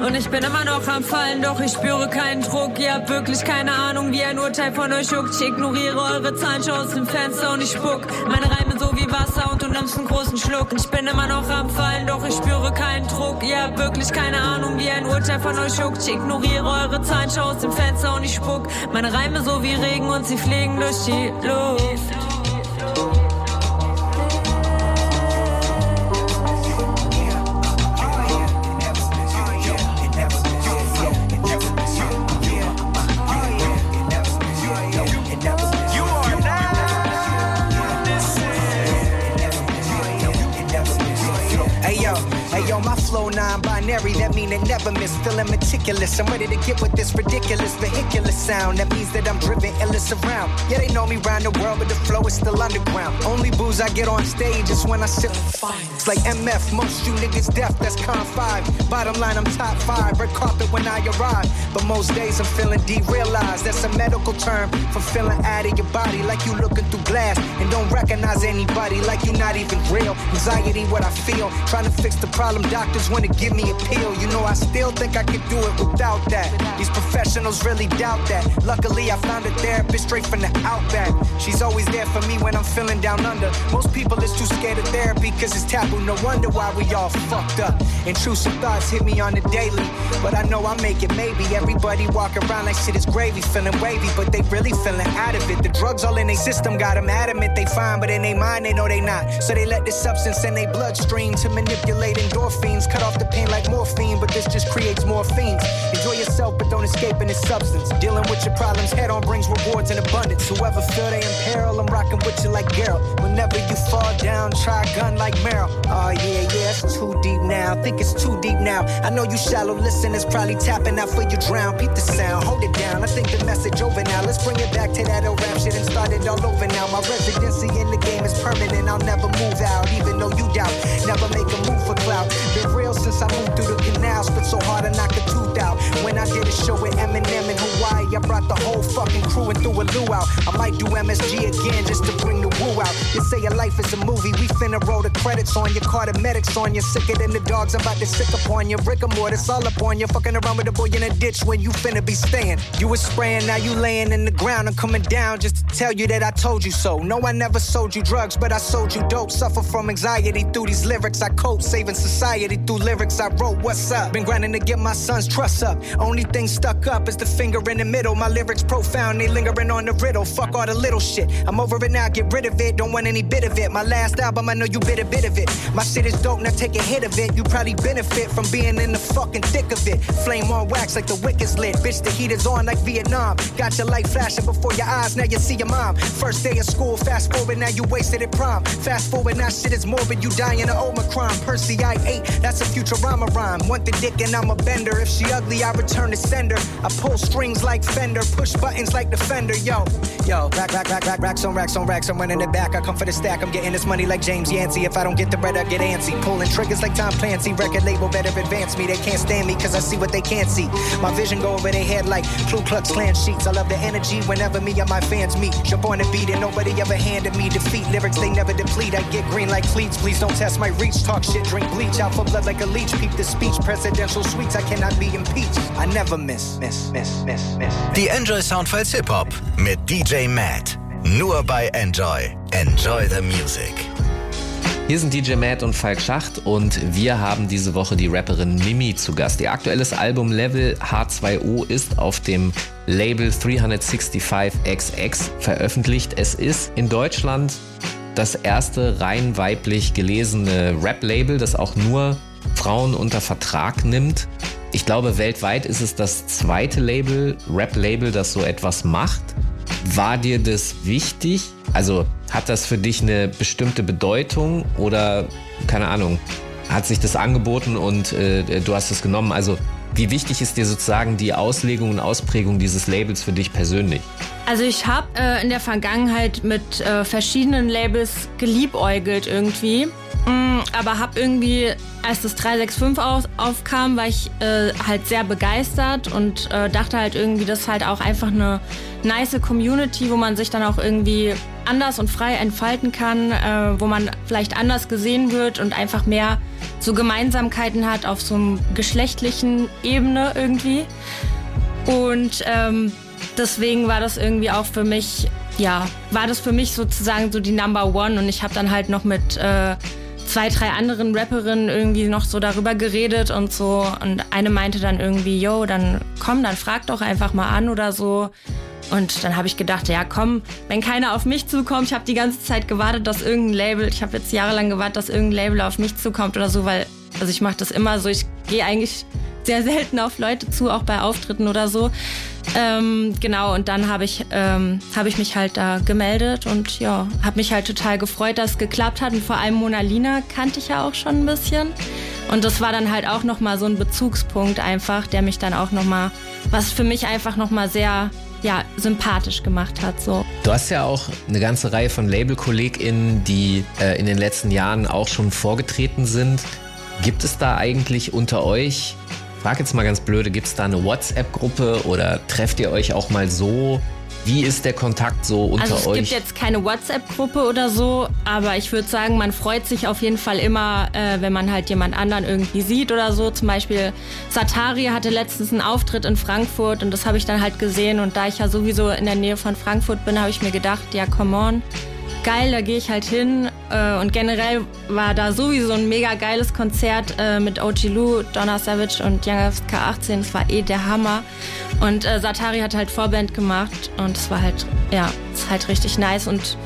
und ich bin immer noch am Fallen, doch ich spüre keinen Druck. Ihr habt wirklich keine Ahnung, wie ein Urteil von euch juckt. Ich ignoriere eure Zahlen, schau aus dem Fenster und ich spuck. Meine Reime so wie Wasser und du nimmst einen großen Schluck. Ich bin immer noch am Fallen, doch ich spüre keinen Druck. Ihr habt wirklich keine Ahnung, wie ein Urteil von euch juckt. Ich ignoriere eure Zahlen, schau aus dem Fenster und ich spuck. Meine Reime so wie Regen und sie fliegen durch die Luft. Meticulous, I'm ready to get with this ridiculous vehicular sound. That means that I'm driven illness around. Yeah, they know me round the world, but the flow is still underground. Only booze I get on stage is when I sip It's like MF, most you niggas deaf, that's con five. Bottom line, I'm top five, red carpet when I arrive. But most days I'm feeling derealized. That's a medical term for feeling out of your body, like you looking through glass and don't recognize anybody, like you're not even real. Anxiety, what I feel, trying to fix the problem. Doctors wanna give me a pill. You know, I still think I could do it without that. These professionals really doubt that. Luckily, I found a therapist straight from the outback. She's always there for me when I'm feeling down under. Most people is too scared of therapy because it's taboo. No wonder why we all fucked up. Intrusive thoughts hit me on the daily. But I know I make it maybe. Everybody walk around like shit is gravy, feeling wavy, but they really feeling out of it. The drugs all in their system got them adamant they fine, but in their mind they know they not. So they let the substance in their bloodstream to manipulate endorphins, cut off the pain like morphine, but this just creates more fiends. Escape in its substance. Dealing with your problems head on brings rewards in abundance. Whoever feel they in peril, I'm rocking with you like Geralt. Whenever you fall down, try a gun like Meryl. Oh yeah, yeah, it's too deep now. Think it's too deep now. I know you shallow listeners probably tapping out for you drown. Peep the sound, hold it down. I think the message over now. Let's bring it back to that old rap shit and start it all over now. My residency in the game is permanent. I'll never move out, even though you doubt. Never make a move clout. Been real since I moved through the canals, Spit so hard I knocked a tooth out. When I did a show with Eminem in Hawaii, I brought the whole fucking crew and threw a luau. I might do MSG again just to bring the woo out. You say your life is a movie, we finna roll the credits on you. Call the medics on you. Sicker than the dogs, I'm about to sick upon you. Rick or it's all upon you. Fucking around with a boy in a ditch when you finna be staying. You was spraying, now you laying in the ground. I'm coming down just to tell you that I told you so. No, I never sold you drugs, but I sold you dope. Suffer from anxiety through these lyrics I cope. Saving society through lyrics I wrote. What's up? Been grinding to get my son's trust up. Only thing stuck up is the finger in the middle. My lyrics profound, they lingering on the riddle. Fuck all the little shit. I'm over it now, get rid of it. Don't want any bit of it. My last album, I know you bit a bit of it. My shit is dope, now take a hit of it. You probably benefit from being in the fucking thick of it. Flame on wax like the wick is lit. Bitch, the heat is on like Vietnam. Got your light flashing before your eyes, now you see your mom. First day of school, fast forward, now you wasted it prom. Fast forward, now shit is morbid, you dying of Omicron. Percy, That's a Futurama rhyme. Rhyme. Want the dick and I'm a bender. If she ugly, I return to sender. I pull strings like Fender, push buttons like Defender. Yo, yo, rack, rack, rack, rack, racks on racks on racks. I'm running it back. I come for the stack. I'm getting this money like James Yancey. If I don't get the bread, I get antsy. Pulling triggers like Tom Clancy. Record label better advance me. They can't stand me cause I see what they can't see. My vision go over their head like Ku Klux Klan sheets. I love the energy whenever me and my fans meet. Jump on the beat and nobody ever handed me defeat. Lyrics they never deplete. I get green like cleats. Please don't test my reach. Talk shit, drink bleach. Out for blood like a leech. Peep the speech. Presidential suites. I cannot be impeached. I never miss, miss, miss, miss, miss. Die Enjoy Soundfiles Hip Hop mit DJ Matt. Nur bei Enjoy. Enjoy the Music. Hier sind DJ Matt und Falk Schacht und wir haben diese Woche die Rapperin Mimi zu Gast. Ihr aktuelles Album Level H2O ist auf dem Label 365XX veröffentlicht. Es ist in Deutschland das erste rein weiblich gelesene Rap-Label, das auch nur Frauen unter Vertrag nimmt. Ich glaube, weltweit ist es das zweite Label, Rap-Label, das so etwas macht. War dir das wichtig? Also hat das für dich eine bestimmte Bedeutung oder keine Ahnung, hat sich das angeboten und äh, du hast es genommen? Also wie wichtig ist dir sozusagen die Auslegung und Ausprägung dieses Labels für dich persönlich? Also ich habe äh, in der Vergangenheit mit äh, verschiedenen Labels geliebäugelt irgendwie. Mm, aber habe irgendwie, als das 365 auf, aufkam, war ich äh, halt sehr begeistert und äh, dachte halt irgendwie, das ist halt auch einfach eine nice Community, wo man sich dann auch irgendwie anders und frei entfalten kann, äh, wo man vielleicht anders gesehen wird und einfach mehr so Gemeinsamkeiten hat auf so einem geschlechtlichen Ebene irgendwie. Und ähm, deswegen war das irgendwie auch für mich, ja, war das für mich sozusagen so die Number One und ich habe dann halt noch mit äh, zwei, drei anderen Rapperinnen irgendwie noch so darüber geredet und so. Und eine meinte dann irgendwie, yo, dann komm, dann frag doch einfach mal an oder so. Und dann habe ich gedacht, ja komm, wenn keiner auf mich zukommt, ich habe die ganze Zeit gewartet, dass irgendein Label, ich habe jetzt jahrelang gewartet, dass irgendein Label auf mich zukommt oder so, weil, also ich mache das immer so, ich gehe eigentlich sehr selten auf Leute zu, auch bei Auftritten oder so. Ähm, genau, und dann habe ich, ähm, hab ich mich halt da gemeldet und ja, habe mich halt total gefreut, dass es geklappt hat. Und vor allem Mona Lina kannte ich ja auch schon ein bisschen. Und das war dann halt auch nochmal so ein Bezugspunkt einfach, der mich dann auch nochmal, was für mich einfach nochmal sehr ja, sympathisch gemacht hat. So. Du hast ja auch eine ganze Reihe von Label-KollegInnen, die äh, in den letzten Jahren auch schon vorgetreten sind. Gibt es da eigentlich unter euch frage jetzt mal ganz blöde, gibt es da eine WhatsApp-Gruppe oder trefft ihr euch auch mal so? Wie ist der Kontakt so unter euch? Also es euch? gibt jetzt keine WhatsApp-Gruppe oder so, aber ich würde sagen, man freut sich auf jeden Fall immer, äh, wenn man halt jemand anderen irgendwie sieht oder so. Zum Beispiel Satari hatte letztens einen Auftritt in Frankfurt und das habe ich dann halt gesehen und da ich ja sowieso in der Nähe von Frankfurt bin, habe ich mir gedacht, ja, come on geil, da gehe ich halt hin. Äh, und generell war da sowieso ein mega geiles Konzert äh, mit OG Lou, Donna Savage und Young K18. Das war eh der Hammer. Und äh, Satari hat halt Vorband gemacht und es war halt, ja, ist halt richtig nice. Und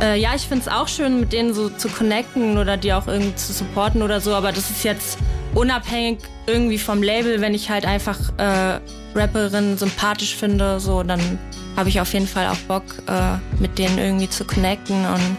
äh, ja, ich finde es auch schön, mit denen so zu connecten oder die auch irgendwie zu supporten oder so. Aber das ist jetzt unabhängig irgendwie vom Label, wenn ich halt einfach äh, Rapperinnen sympathisch finde, so dann habe ich auf jeden Fall auch Bock, äh, mit denen irgendwie zu connecten. Und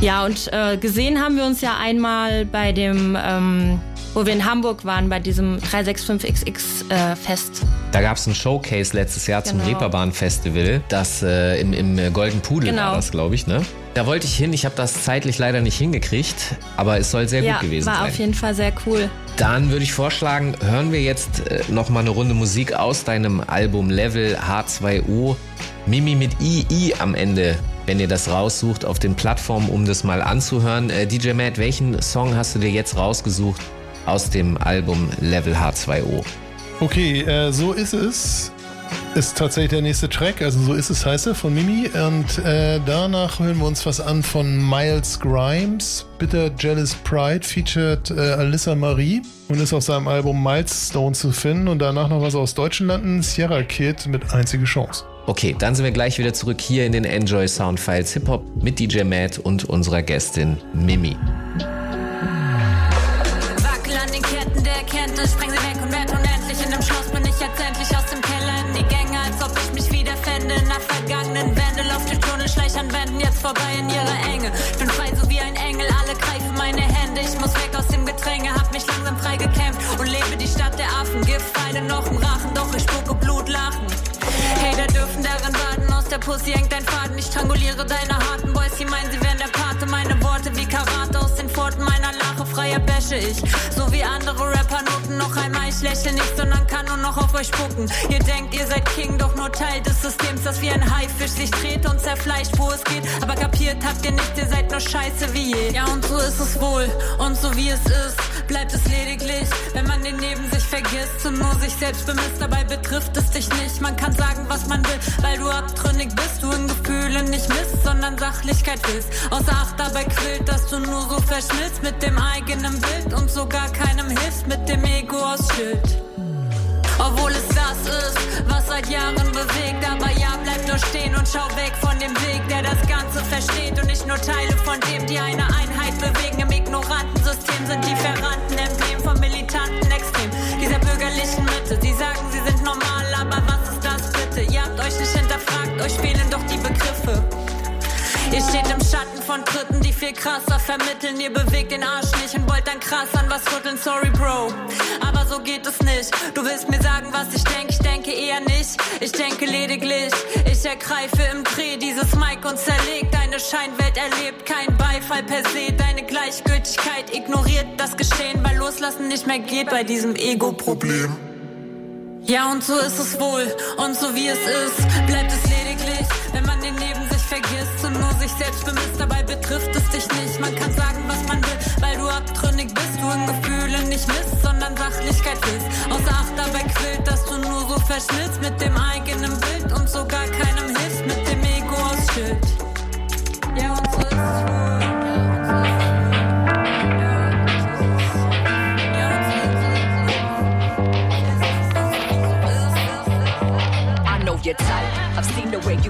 ja, und äh, gesehen haben wir uns ja einmal bei dem, ähm, wo wir in Hamburg waren, bei diesem 365XX äh, Fest. Da gab es ein Showcase letztes Jahr genau. zum Reeperbahn Festival, das äh, im, im Golden Pudel genau. war das, glaube ich, ne? Da wollte ich hin, ich habe das zeitlich leider nicht hingekriegt, aber es soll sehr ja, gut gewesen war sein. war auf jeden Fall sehr cool. Dann würde ich vorschlagen, hören wir jetzt äh, noch mal eine Runde Musik aus deinem Album Level H2O. Mimi mit II am Ende, wenn ihr das raussucht auf den Plattformen, um das mal anzuhören. Äh, DJ Matt, welchen Song hast du dir jetzt rausgesucht aus dem Album Level H2O? Okay, äh, so ist es ist tatsächlich der nächste Track, also so ist es heiße von Mimi. Und äh, danach hören wir uns was an von Miles Grimes. Bitter Jealous Pride featured äh, Alyssa Marie und ist auf seinem Album Milestone zu finden. Und danach noch was aus deutschen Landen, Sierra Kid mit Einzige Chance. Okay, dann sind wir gleich wieder zurück hier in den Enjoy Soundfiles Hip Hop mit DJ Matt und unserer Gästin Mimi. Wackel an den Ketten der Erkenntnis, spreng sie weg und werd unendlich. In dem Schloss bin ich jetzt endlich aus dem Keller in die Gänge, als ob ich mich wiederfände. Nach vergangenen Wände lauf durch Tunnel, schleich an jetzt vorbei in ihrer Enge. Bin frei so wie ein Engel, alle greifen meine Hände. Ich muss weg aus dem Gedränge, hab mich langsam frei gekämpft und lebe die Stadt der Affen. Giftpfeile noch im Rachen, doch ich spucke Blut lachen. Hater dürfen darin warten, aus der Pussy hängt ein Faden. Ich stranguliere deine harten Boys, die meinen, sie wären der Pate. Meine Worte wie Karate aus den Pforten meiner Lache, freier bäsche ich. So wie andere Rapper noten noch einmal, ich lächle nicht, sondern kann nur noch auf euch spucken. Ihr denkt, ihr seid King, doch nur Teil des Systems, das wie ein Haifisch sich dreht und zerfleischt, wo es geht. Aber kapiert habt ihr nicht, ihr seid nur scheiße wie je. Ja, und so ist es wohl, und so wie es ist, bleibt es lediglich, wenn man den neben sich vergisst und nur sich selbst bemisst. Dabei betrifft es dich nicht, man kann sagen, was man will, weil du abtrünnig bist, du in Gefühlen nicht misst, sondern Sachlichkeit willst. Außer Acht dabei quillt, dass du nur so verschmilzt mit dem eigenen Bild und sogar keinem hilfst mit dem Ego aus Schild. Obwohl es das ist, was seit Jahren bewegt. Aber ja, bleib nur stehen und schau weg von dem Weg, der das Ganze versteht. Und nicht nur Teile von dem, die eine Einheit bewegen. Im ignoranten System sind die Verrannten Emblem vom militanten Extrem. Dieser bürgerlichen Mitte, sie sagen, sie sind normal, aber was ist das bitte? Ihr habt euch nicht hinterfragt, euch fehlen doch die Begriffe. Ihr steht im Schatten von Dritten, die viel krasser vermitteln. Ihr bewegt den Arsch nicht und wollt dann krass an was rütteln. Sorry, Bro. Aber so geht es nicht. Du willst mir sagen, was ich denke. Ich denke eher nicht. Ich denke lediglich. Ich ergreife im Dreh dieses Mic und zerlegt. Deine Scheinwelt erlebt kein Beifall per se. Deine Gleichgültigkeit alles gestehen, weil loslassen nicht mehr geht bei diesem Ego-Problem. Ja, und so ist es wohl. Und so wie es ist, bleibt es lediglich, wenn man den neben sich vergisst und nur sich selbst bemisst. Dabei betrifft es dich nicht. Man kann sagen, was man will, weil du abtrünnig bist. Du in Gefühle nicht misst, sondern Sachlichkeit willst. Außer Acht dabei quillt, dass du nur so verschmilzt mit dem eigenen Bild und sogar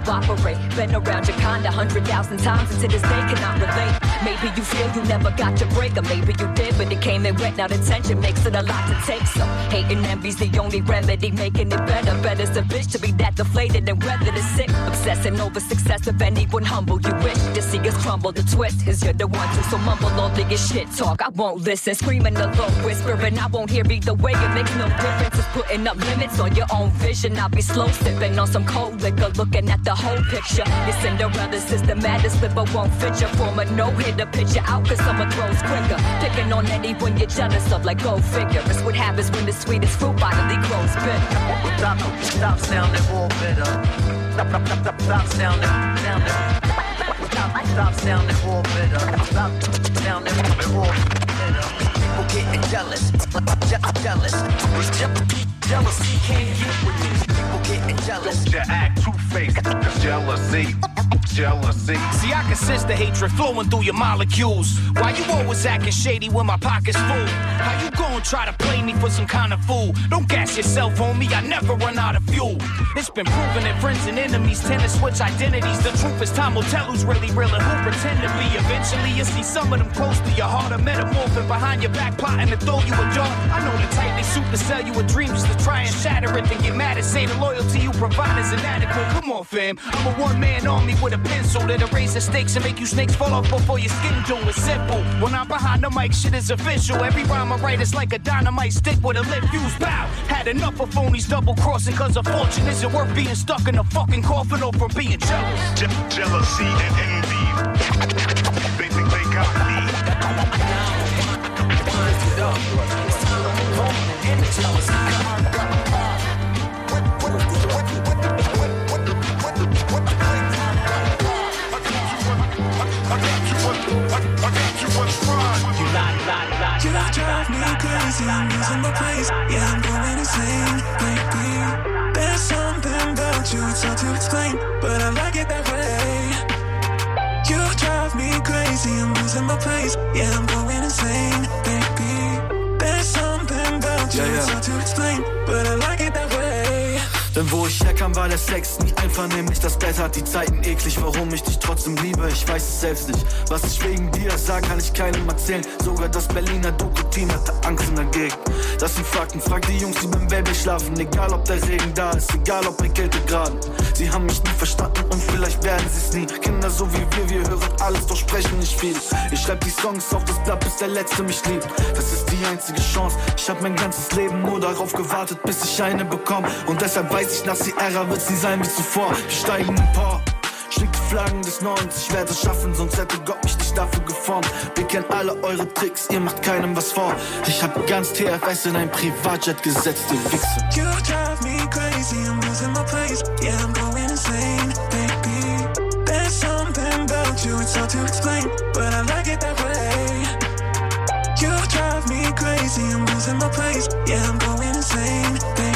operate. Been around your kind a hundred thousand times and to this day cannot relate. Maybe you feel you never got your break, or maybe you did, but it came in wet. Now the tension makes it a lot to take. So hating envy's the only remedy, making it better. Better's a bitch to be that deflated and weather the sick. Obsessing over success of anyone humble. You wish to see us crumble. The twist is you're the one to so mumble all the your shit talk. I won't listen, screaming the low whispering. I won't hear either way. It makes no difference. It's putting up limits on your own vision. I'll be slow sipping on some cold liquor, looking at the whole picture. Your Cinderella system, maddest slipper won't fit your form a no hitter. Picture out cause someone throws quicker. Picking on anyone you're jealous of, like go figure. It's what happens when the sweetest fruit finally grows bitter. Stop, stop sounding more bitter. Stop, stop, stop, stop, sounding, sounding. Stop, stop sounding more bitter. Stop sounding more bitter. People getting jealous, Je- jealous. Je- Jealousy can't get with me. People getting jealous. Don't you act two-faced. Jealousy. Jealousy. See, I can sense the hatred flowing through your molecules. Why you always acting shady when my pocket's full? How you gonna try to play me for some kind of fool? Don't gas yourself on me, I never run out of fuel. It's been proven that friends and enemies tend to switch identities. The truth is, time will tell who's really real and who pretend to be. Eventually, you see some of them close to your heart are metamorphing behind your back, plotting to throw you a dart. I know the type they suit to sell you a dream just to try and shatter it, then get mad and say the loyalty you provide is inadequate. Come on, fam. I'm a one man army with a pencil that'll raise the stakes and make you snakes fall off before your skin do. It's simple. When I'm behind the mic, shit is official. Every rhyme I write is like a dynamite stick with a lit fuse. Bow. Had enough of phonies double crossing, cause a fortune isn't worth being stuck in a fucking coffin or from being jealous. Je- jealousy and envy. They think they got me. You drive me crazy, I'm losing my place. Yeah, I'm going insane, baby. There's something about you, it's hard to explain, but I like it that way. You drive me crazy, I'm losing my place. Yeah, I'm going insane, baby. There's something about you, it's hard to explain, but Denn wo ich herkam, war der Sex nie einvernehmlich. Das Bett hat die Zeiten eklig. Warum ich dich trotzdem liebe, ich weiß es selbst nicht. Was ich wegen dir sag, kann ich keinem erzählen. Sogar das Berliner Doku-Team hatte Angst in der Gegend. Das sind Fakten, frag die Jungs, die beim Wellblech schlafen. Egal ob der Regen da ist, egal ob bei Kälte graden. Sie haben mich nie verstanden und vielleicht werden sie es nie. Kinder so wie wir, wir hören alles, doch sprechen nicht viel. Ich schreib die Songs auf das Blatt, bis der Letzte mich liebt. Das ist die einzige Chance. Ich hab mein ganzes Leben nur darauf gewartet, bis ich eine bekomme. Und deshalb weiß ich, nach Sierra wird sie sein wie zuvor. Wir steigen empor. Schickt die Flaggen des Nordens, ich werde es schaffen, sonst hätte Gott mich nicht dafür geformt. Wir kennen alle eure Tricks, ihr macht keinem was vor. Ich hab ganz TFS in ein Privatjet gesetzt, ihr Wichser. You drive me crazy, I'm losing my place. Yeah, I'm going insane, baby. There's something about you, it's hard to explain, but I like it that way. You drive me crazy, I'm losing my place. Yeah, I'm going insane, baby.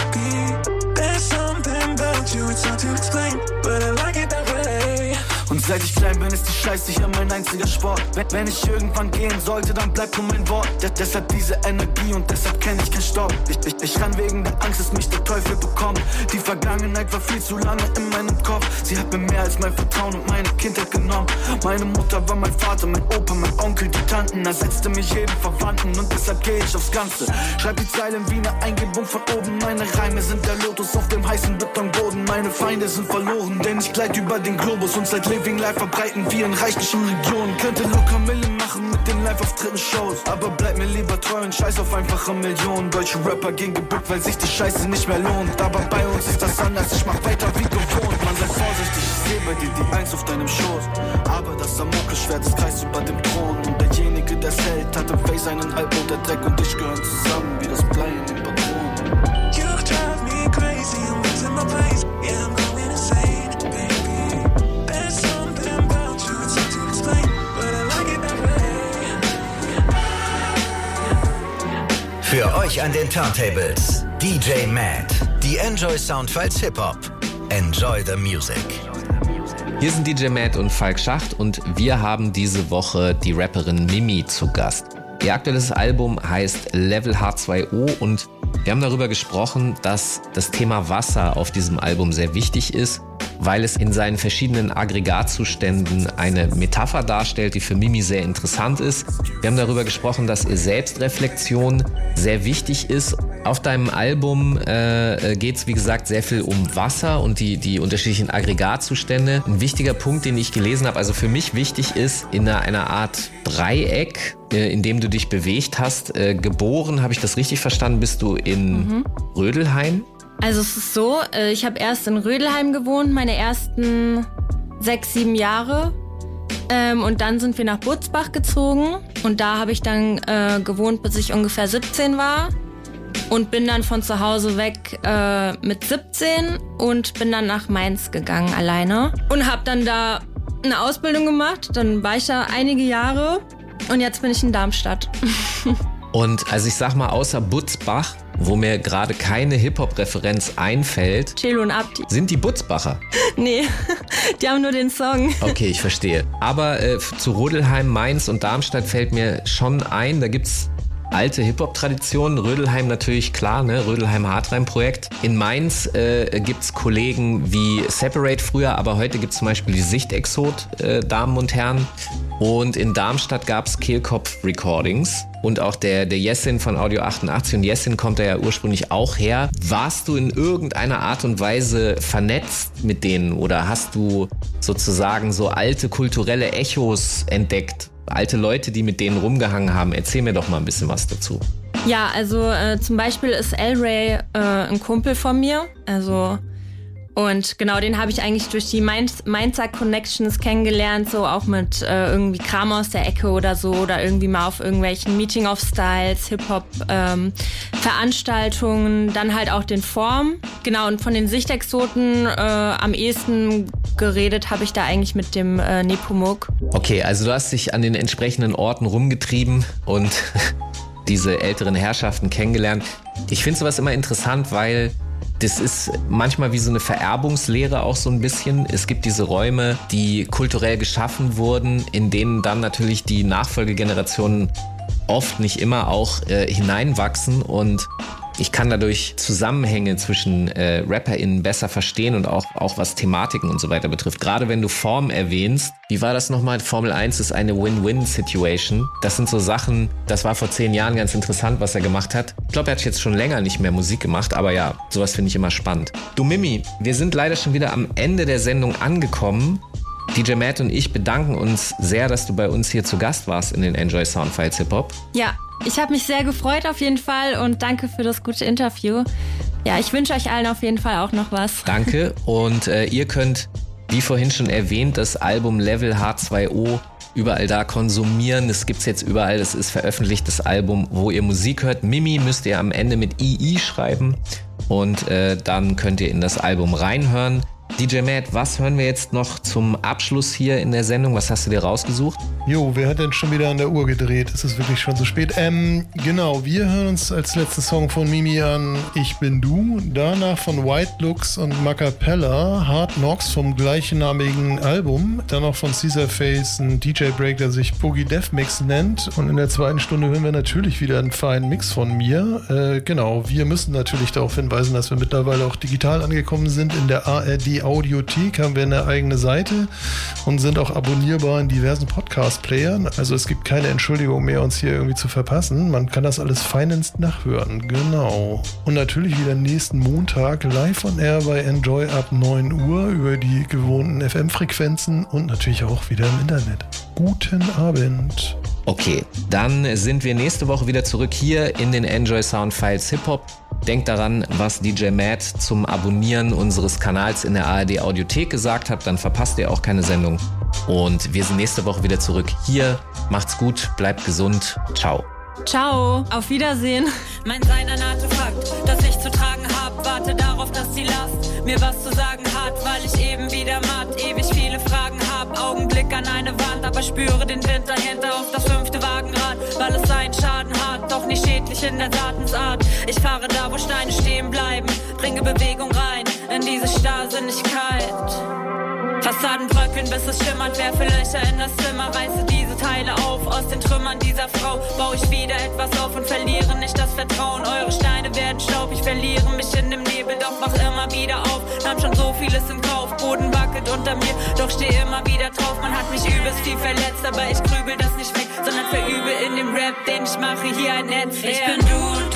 About you, it's hard to explain, but I like it that way. Und seit ich klein bin, ist die Scheiße hier mein einziger Sport. Wenn, wenn ich irgendwann gehen sollte, dann bleibt nur mein Wort. De deshalb diese Energie und deshalb kenn ich keinen Stopp. Ich, ich, ich kann wegen der Angst, dass mich der Teufel bekommt. Die Vergangenheit war viel zu lange in meinem Kopf. Sie hat mir mehr als mein Vertrauen und meine Kindheit genommen. Meine Mutter war mein Vater, mein Opa, mein Onkel, die Tanten. Ersetzte mich jeden Verwandten und deshalb gehe ich aufs Ganze. Schreib die Zeilen wie eine Eingebung von oben. Meine Reime sind der Lotus auf dem heißen Betonboden. Meine Feinde sind verloren, denn ich gleit über den Globus und seit Living Life verbreiten wir in reichlichen Regionen. Könnte locker Mille machen mit den Live-Auftritten Shows. Aber bleib mir lieber treu und scheiß auf einfache Millionen. Deutsche Rapper gehen gebückt, weil sich die Scheiße nicht mehr lohnt. Aber bei uns ist das anders, ich mach weiter wie gewohnt. Man sei vorsichtig, ich seh bei dir die Eins auf deinem Schoß. Aber das Damoklesschwert ist kreist über dem Thron. Der Held, hat im Face einen Halb unter Dreck und ich gehören zusammen wie das Blei in den Patronen. You drive me crazy, I'm losing my place. Yeah, I'm going insane, baby. There's something about you, it's hard to explain, but I like it that way. Für euch an den Turntables DJ Matt. Die Enjoy Soundfiles Hip Hop. Enjoy the music. Hier sind DJ Matt und Falk Schacht und wir haben diese Woche die Rapperin Mimi zu Gast. Ihr aktuelles Album heißt Level H2O und wir haben darüber gesprochen, dass das Thema Wasser auf diesem Album sehr wichtig ist, weil es in seinen verschiedenen Aggregatzuständen eine Metapher darstellt, die für Mimi sehr interessant ist. Wir haben darüber gesprochen, dass ihr Selbstreflexion sehr wichtig ist. Auf deinem Album äh, geht es, wie gesagt, sehr viel um Wasser und die, die unterschiedlichen Aggregatzustände. Ein wichtiger Punkt, den ich gelesen habe, also für mich wichtig ist, in einer, einer Art Dreieck, äh, in dem du dich bewegt hast. Äh, geboren, habe ich das richtig verstanden, bist du in Rödelheim? Also es ist so, äh, ich habe erst in Rödelheim gewohnt, meine ersten sechs, sieben Jahre. Ähm, und dann sind wir nach Butzbach gezogen. Und da habe ich dann äh, gewohnt, bis ich ungefähr 17 war. Und bin dann von zu Hause weg äh, mit 17 und bin dann nach Mainz gegangen alleine. Und habe dann da eine Ausbildung gemacht. Dann war ich da einige Jahre. Und jetzt bin ich in Darmstadt. Und also ich sag mal, außer Butzbach, wo mir gerade keine Hip-Hop-Referenz einfällt, Chelo und Abdi. sind die Butzbacher. Nee, die haben nur den Song. Okay, ich verstehe. Aber äh, zu Rodelheim, Mainz und Darmstadt fällt mir schon ein, da gibt's alte Hip-Hop-Traditionen. Rödelheim natürlich, klar, ne? Rödelheim-Hartreim-Projekt. In Mainz äh, gibt's Kollegen wie Separate früher, aber heute gibt's zum Beispiel die Sichtexot, äh, Damen und Herren. Und in Darmstadt gab's Kehlkopf Recordings und auch der, der Jessin von Audio 88 und Jessin kommt da ja ursprünglich auch her. Warst du in irgendeiner Art und Weise vernetzt mit denen oder hast du sozusagen so alte kulturelle Echos entdeckt? Alte Leute, die mit denen rumgehangen haben. Erzähl mir doch mal ein bisschen was dazu. Ja, also äh, zum Beispiel ist El Ray äh, ein Kumpel von mir. Also und genau, den habe ich eigentlich durch die Mainz, Mainzer Connections kennengelernt, so auch mit äh, irgendwie Kram aus der Ecke oder so oder irgendwie mal auf irgendwelchen Meeting of Styles, Hip-Hop ähm, dann halt auch den Form. Genau, und von den Sichtexoten äh, am ehesten geredet habe ich da eigentlich mit dem äh, Nepomuk. Okay, also du hast dich an den entsprechenden Orten rumgetrieben und diese älteren Herrschaften kennengelernt. Ich finde sowas immer interessant, weil das ist manchmal wie so eine Vererbungslehre auch so ein bisschen. Es gibt diese Räume, die kulturell geschaffen wurden, in denen dann natürlich die Nachfolgegenerationen oft nicht immer auch äh, hineinwachsen und ich kann dadurch Zusammenhänge zwischen äh, RapperInnen besser verstehen und auch, auch was Thematiken und so weiter betrifft. Gerade wenn du Form erwähnst, wie war das nochmal? Formel 1 ist eine Win-Win-Situation. Das sind so Sachen, das war vor zehn Jahren ganz interessant, was er gemacht hat. Ich glaube, er hat jetzt schon länger nicht mehr Musik gemacht, aber ja, sowas finde ich immer spannend. Du Mimi, wir sind leider schon wieder am Ende der Sendung angekommen. DJ Matt und ich bedanken uns sehr, dass du bei uns hier zu Gast warst in den Enjoy Soundfiles Hip Hop. Ja, ich habe mich sehr gefreut auf jeden Fall und danke für das gute Interview. Ja, ich wünsche euch allen auf jeden Fall auch noch was. Danke und äh, ihr könnt, wie vorhin schon erwähnt, das Album Level H2O überall da konsumieren. Das gibt's jetzt überall. Das ist veröffentlicht, das Album, wo ihr Musik hört. Mimi müsst ihr am Ende mit II schreiben und äh, dann könnt ihr in das Album reinhören. DJ Matt, was hören wir jetzt noch zum Abschluss hier in der Sendung? Was hast du dir rausgesucht? Jo, wer hat denn schon wieder an der Uhr gedreht? Es ist wirklich schon zu spät. Ähm, genau, wir hören uns als letzten Song von Mimi an Ich bin du. Danach von White Looks und Macapella Hard Knocks vom gleichnamigen Album. Dann noch von Caesar Face ein DJ Break, der sich Boogie Death Mix nennt. Und in der zweiten Stunde hören wir natürlich wieder einen feinen Mix von mir. Äh, genau, wir müssen natürlich darauf hinweisen, dass wir mittlerweile auch digital angekommen sind. In der ARD Audiothek haben wir eine eigene Seite und sind auch abonnierbar in diversen Podcast-Playern. Also es gibt keine Entschuldigung mehr, uns hier irgendwie zu verpassen. Man kann das alles feinst nachhören. Genau. Und natürlich wieder nächsten Montag live on air bei Enjoy ab 9 Uhr über die gewohnten FM-Frequenzen und natürlich auch wieder im Internet. Guten Abend. Okay, dann sind wir nächste Woche wieder zurück hier in den Enjoy Sound Files Hip Hop. Denkt daran, was DJ Matt zum Abonnieren unseres Kanals in der ARD Audiothek gesagt hat, dann verpasst ihr auch keine Sendung. Und wir sind nächste Woche wieder zurück hier. Macht's gut, bleibt gesund. Ciao. Ciao, auf Wiedersehen. Mein Sein ein Artefakt, das ich zu tragen hab. Warte darauf, dass die Last mir was zu sagen hat, weil ich eben wieder matt, ewig viele Fragen hab. Augenblick an eine Wand, aber spüre den Wind dahinter auf das fünfte Wagenrad, weil es seinen Schaden hat, doch nicht schädlich in der Satensart. Ich fahre da, wo Steine stehen bleiben, bringe Bewegung rein in diese Starrsinnigkeit. Fassaden bröckeln, bis es schimmert, werfe Löcher in das Zimmer, reiße diese Teile auf. Aus den Trümmern dieser Frau baue ich wieder etwas auf und verliere nicht das Vertrauen. Eure Steine werden Staub, ich verliere mich in dem Nebel, doch mach immer wieder auf. Nahm schon so vieles im Kauf, Boden wackelt unter mir, doch steh immer wieder drauf. Man hat mich übelst viel verletzt, aber ich grübel das nicht weg, sondern verübe in dem Rap, den ich mache, hier ein Netz. Ich bin du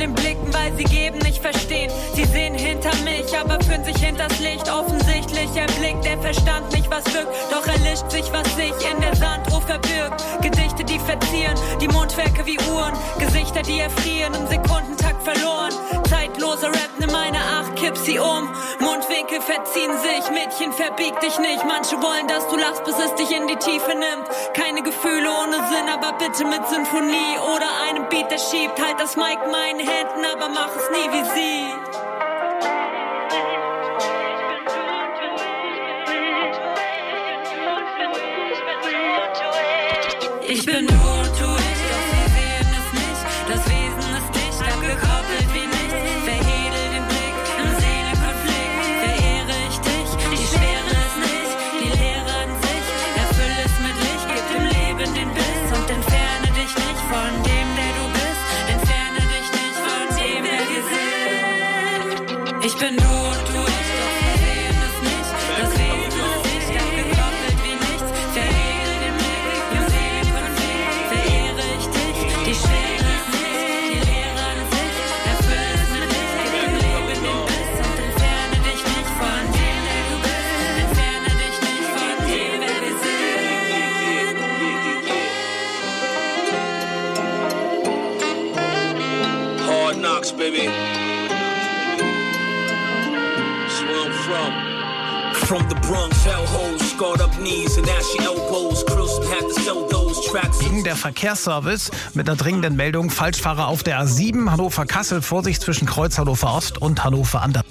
den Blicken, weil sie geben, nicht verstehen. Sie sehen hinter mich, aber führen sich hinters Licht. Offensichtlich erblickt der Verstand nicht, was wirkt, doch erlischt sich, was sich in der Sanduhr verbirgt. Gedichte, die verzieren, die Mundwerke wie Uhren, Gesichter, die erfrieren, im Sekundentakt verloren. Zeitlose Rap, nimm meine Acht, kipp sie um. Mundwinkel verziehen sich, Mädchen, verbieg dich nicht. Manche wollen, dass du lachst, bis es dich in die Tiefe nimmt. Keine Gefühle ohne Sinn, aber bitte mit Symphonie oder einem Beat, der schiebt. Halt das Mic in meinen Händen, aber mach es nie wie sie. Ich bin du Gegen der Verkehrsservice mit einer dringenden Meldung. Falschfahrer auf der A7 Hannover-Kassel. Vorsicht zwischen Kreuz Hannover Ost und Hannover Ander.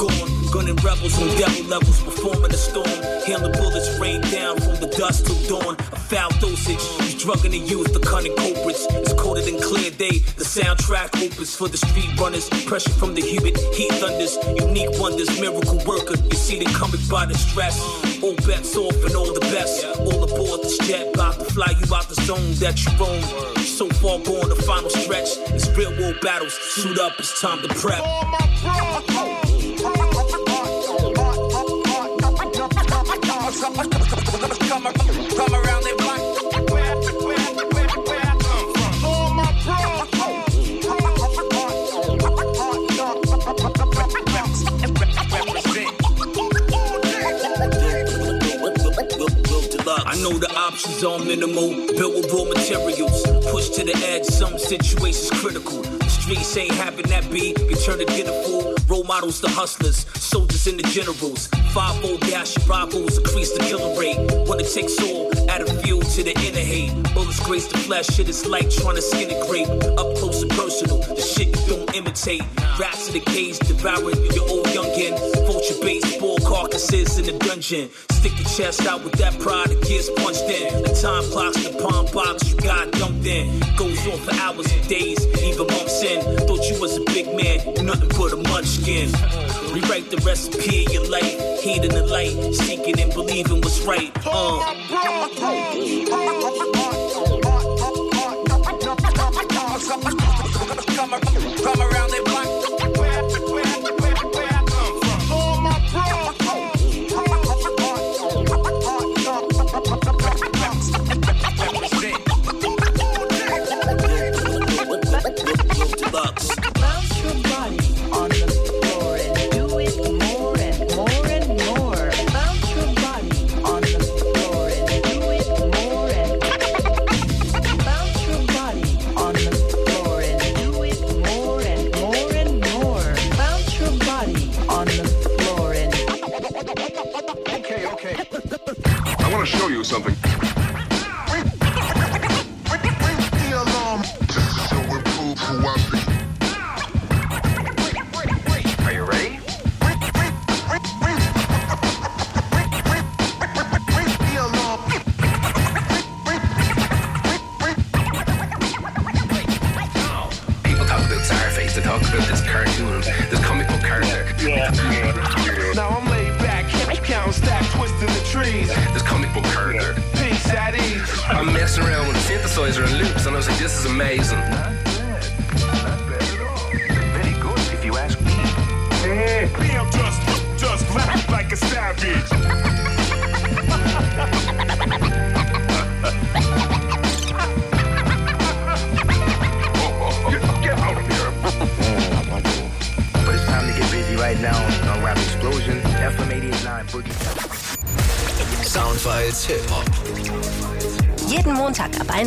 You you. Gunning rebels on devil levels, performing a storm. Handling bullets rain down from the dust till dawn. A foul dosage, he's drugging the youth, the cunning culprits. It's coded in clear day, soundtrack opens for the street runners. Pressure from the humid heat thunders, unique wonders, miracle worker. You see them coming by the stress. All bets off and all the best. All aboard this jet, about to fly you out the zone that you roam. So far gone, the final stretch. It's real world battles. Suit up, it's time to prep. Options are minimal, built with raw materials. Pushed to the edge, some situations critical. Streets ain't having that beat, you turn to get a fool. Role models, the hustlers, soldiers and the generals. Five old dash rivals, increase the killer rate. When it takes all, add a fuel to the inner hate. Bullets grace the flesh, shit is like trying to skin a grape. Up close and personal, the shit you don't imitate. Rats in the cage, devouring your old youngin'. Vulture baseball carcasses in the dungeon. Stick your chest out with that pride that gets punched in. The time clocks, the palm box you got dumped in. Goes on for hours and days, even months in. Thought you was a big man, nothing but a munchkin. Rewrite the recipe of your life, heat in the light, seeking and believing what's right. Uh.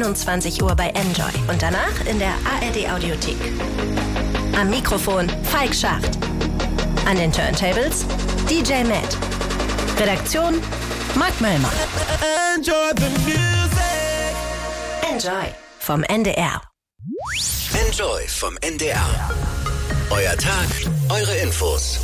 21 Uhr bei Enjoy und danach in der ARD Audiothek. Am Mikrofon Falk Schacht. An den Turntables DJ Matt. Redaktion Mark Möllmann. Enjoy the music. Enjoy vom NDR. Enjoy vom NDR. Euer Tag, eure Infos.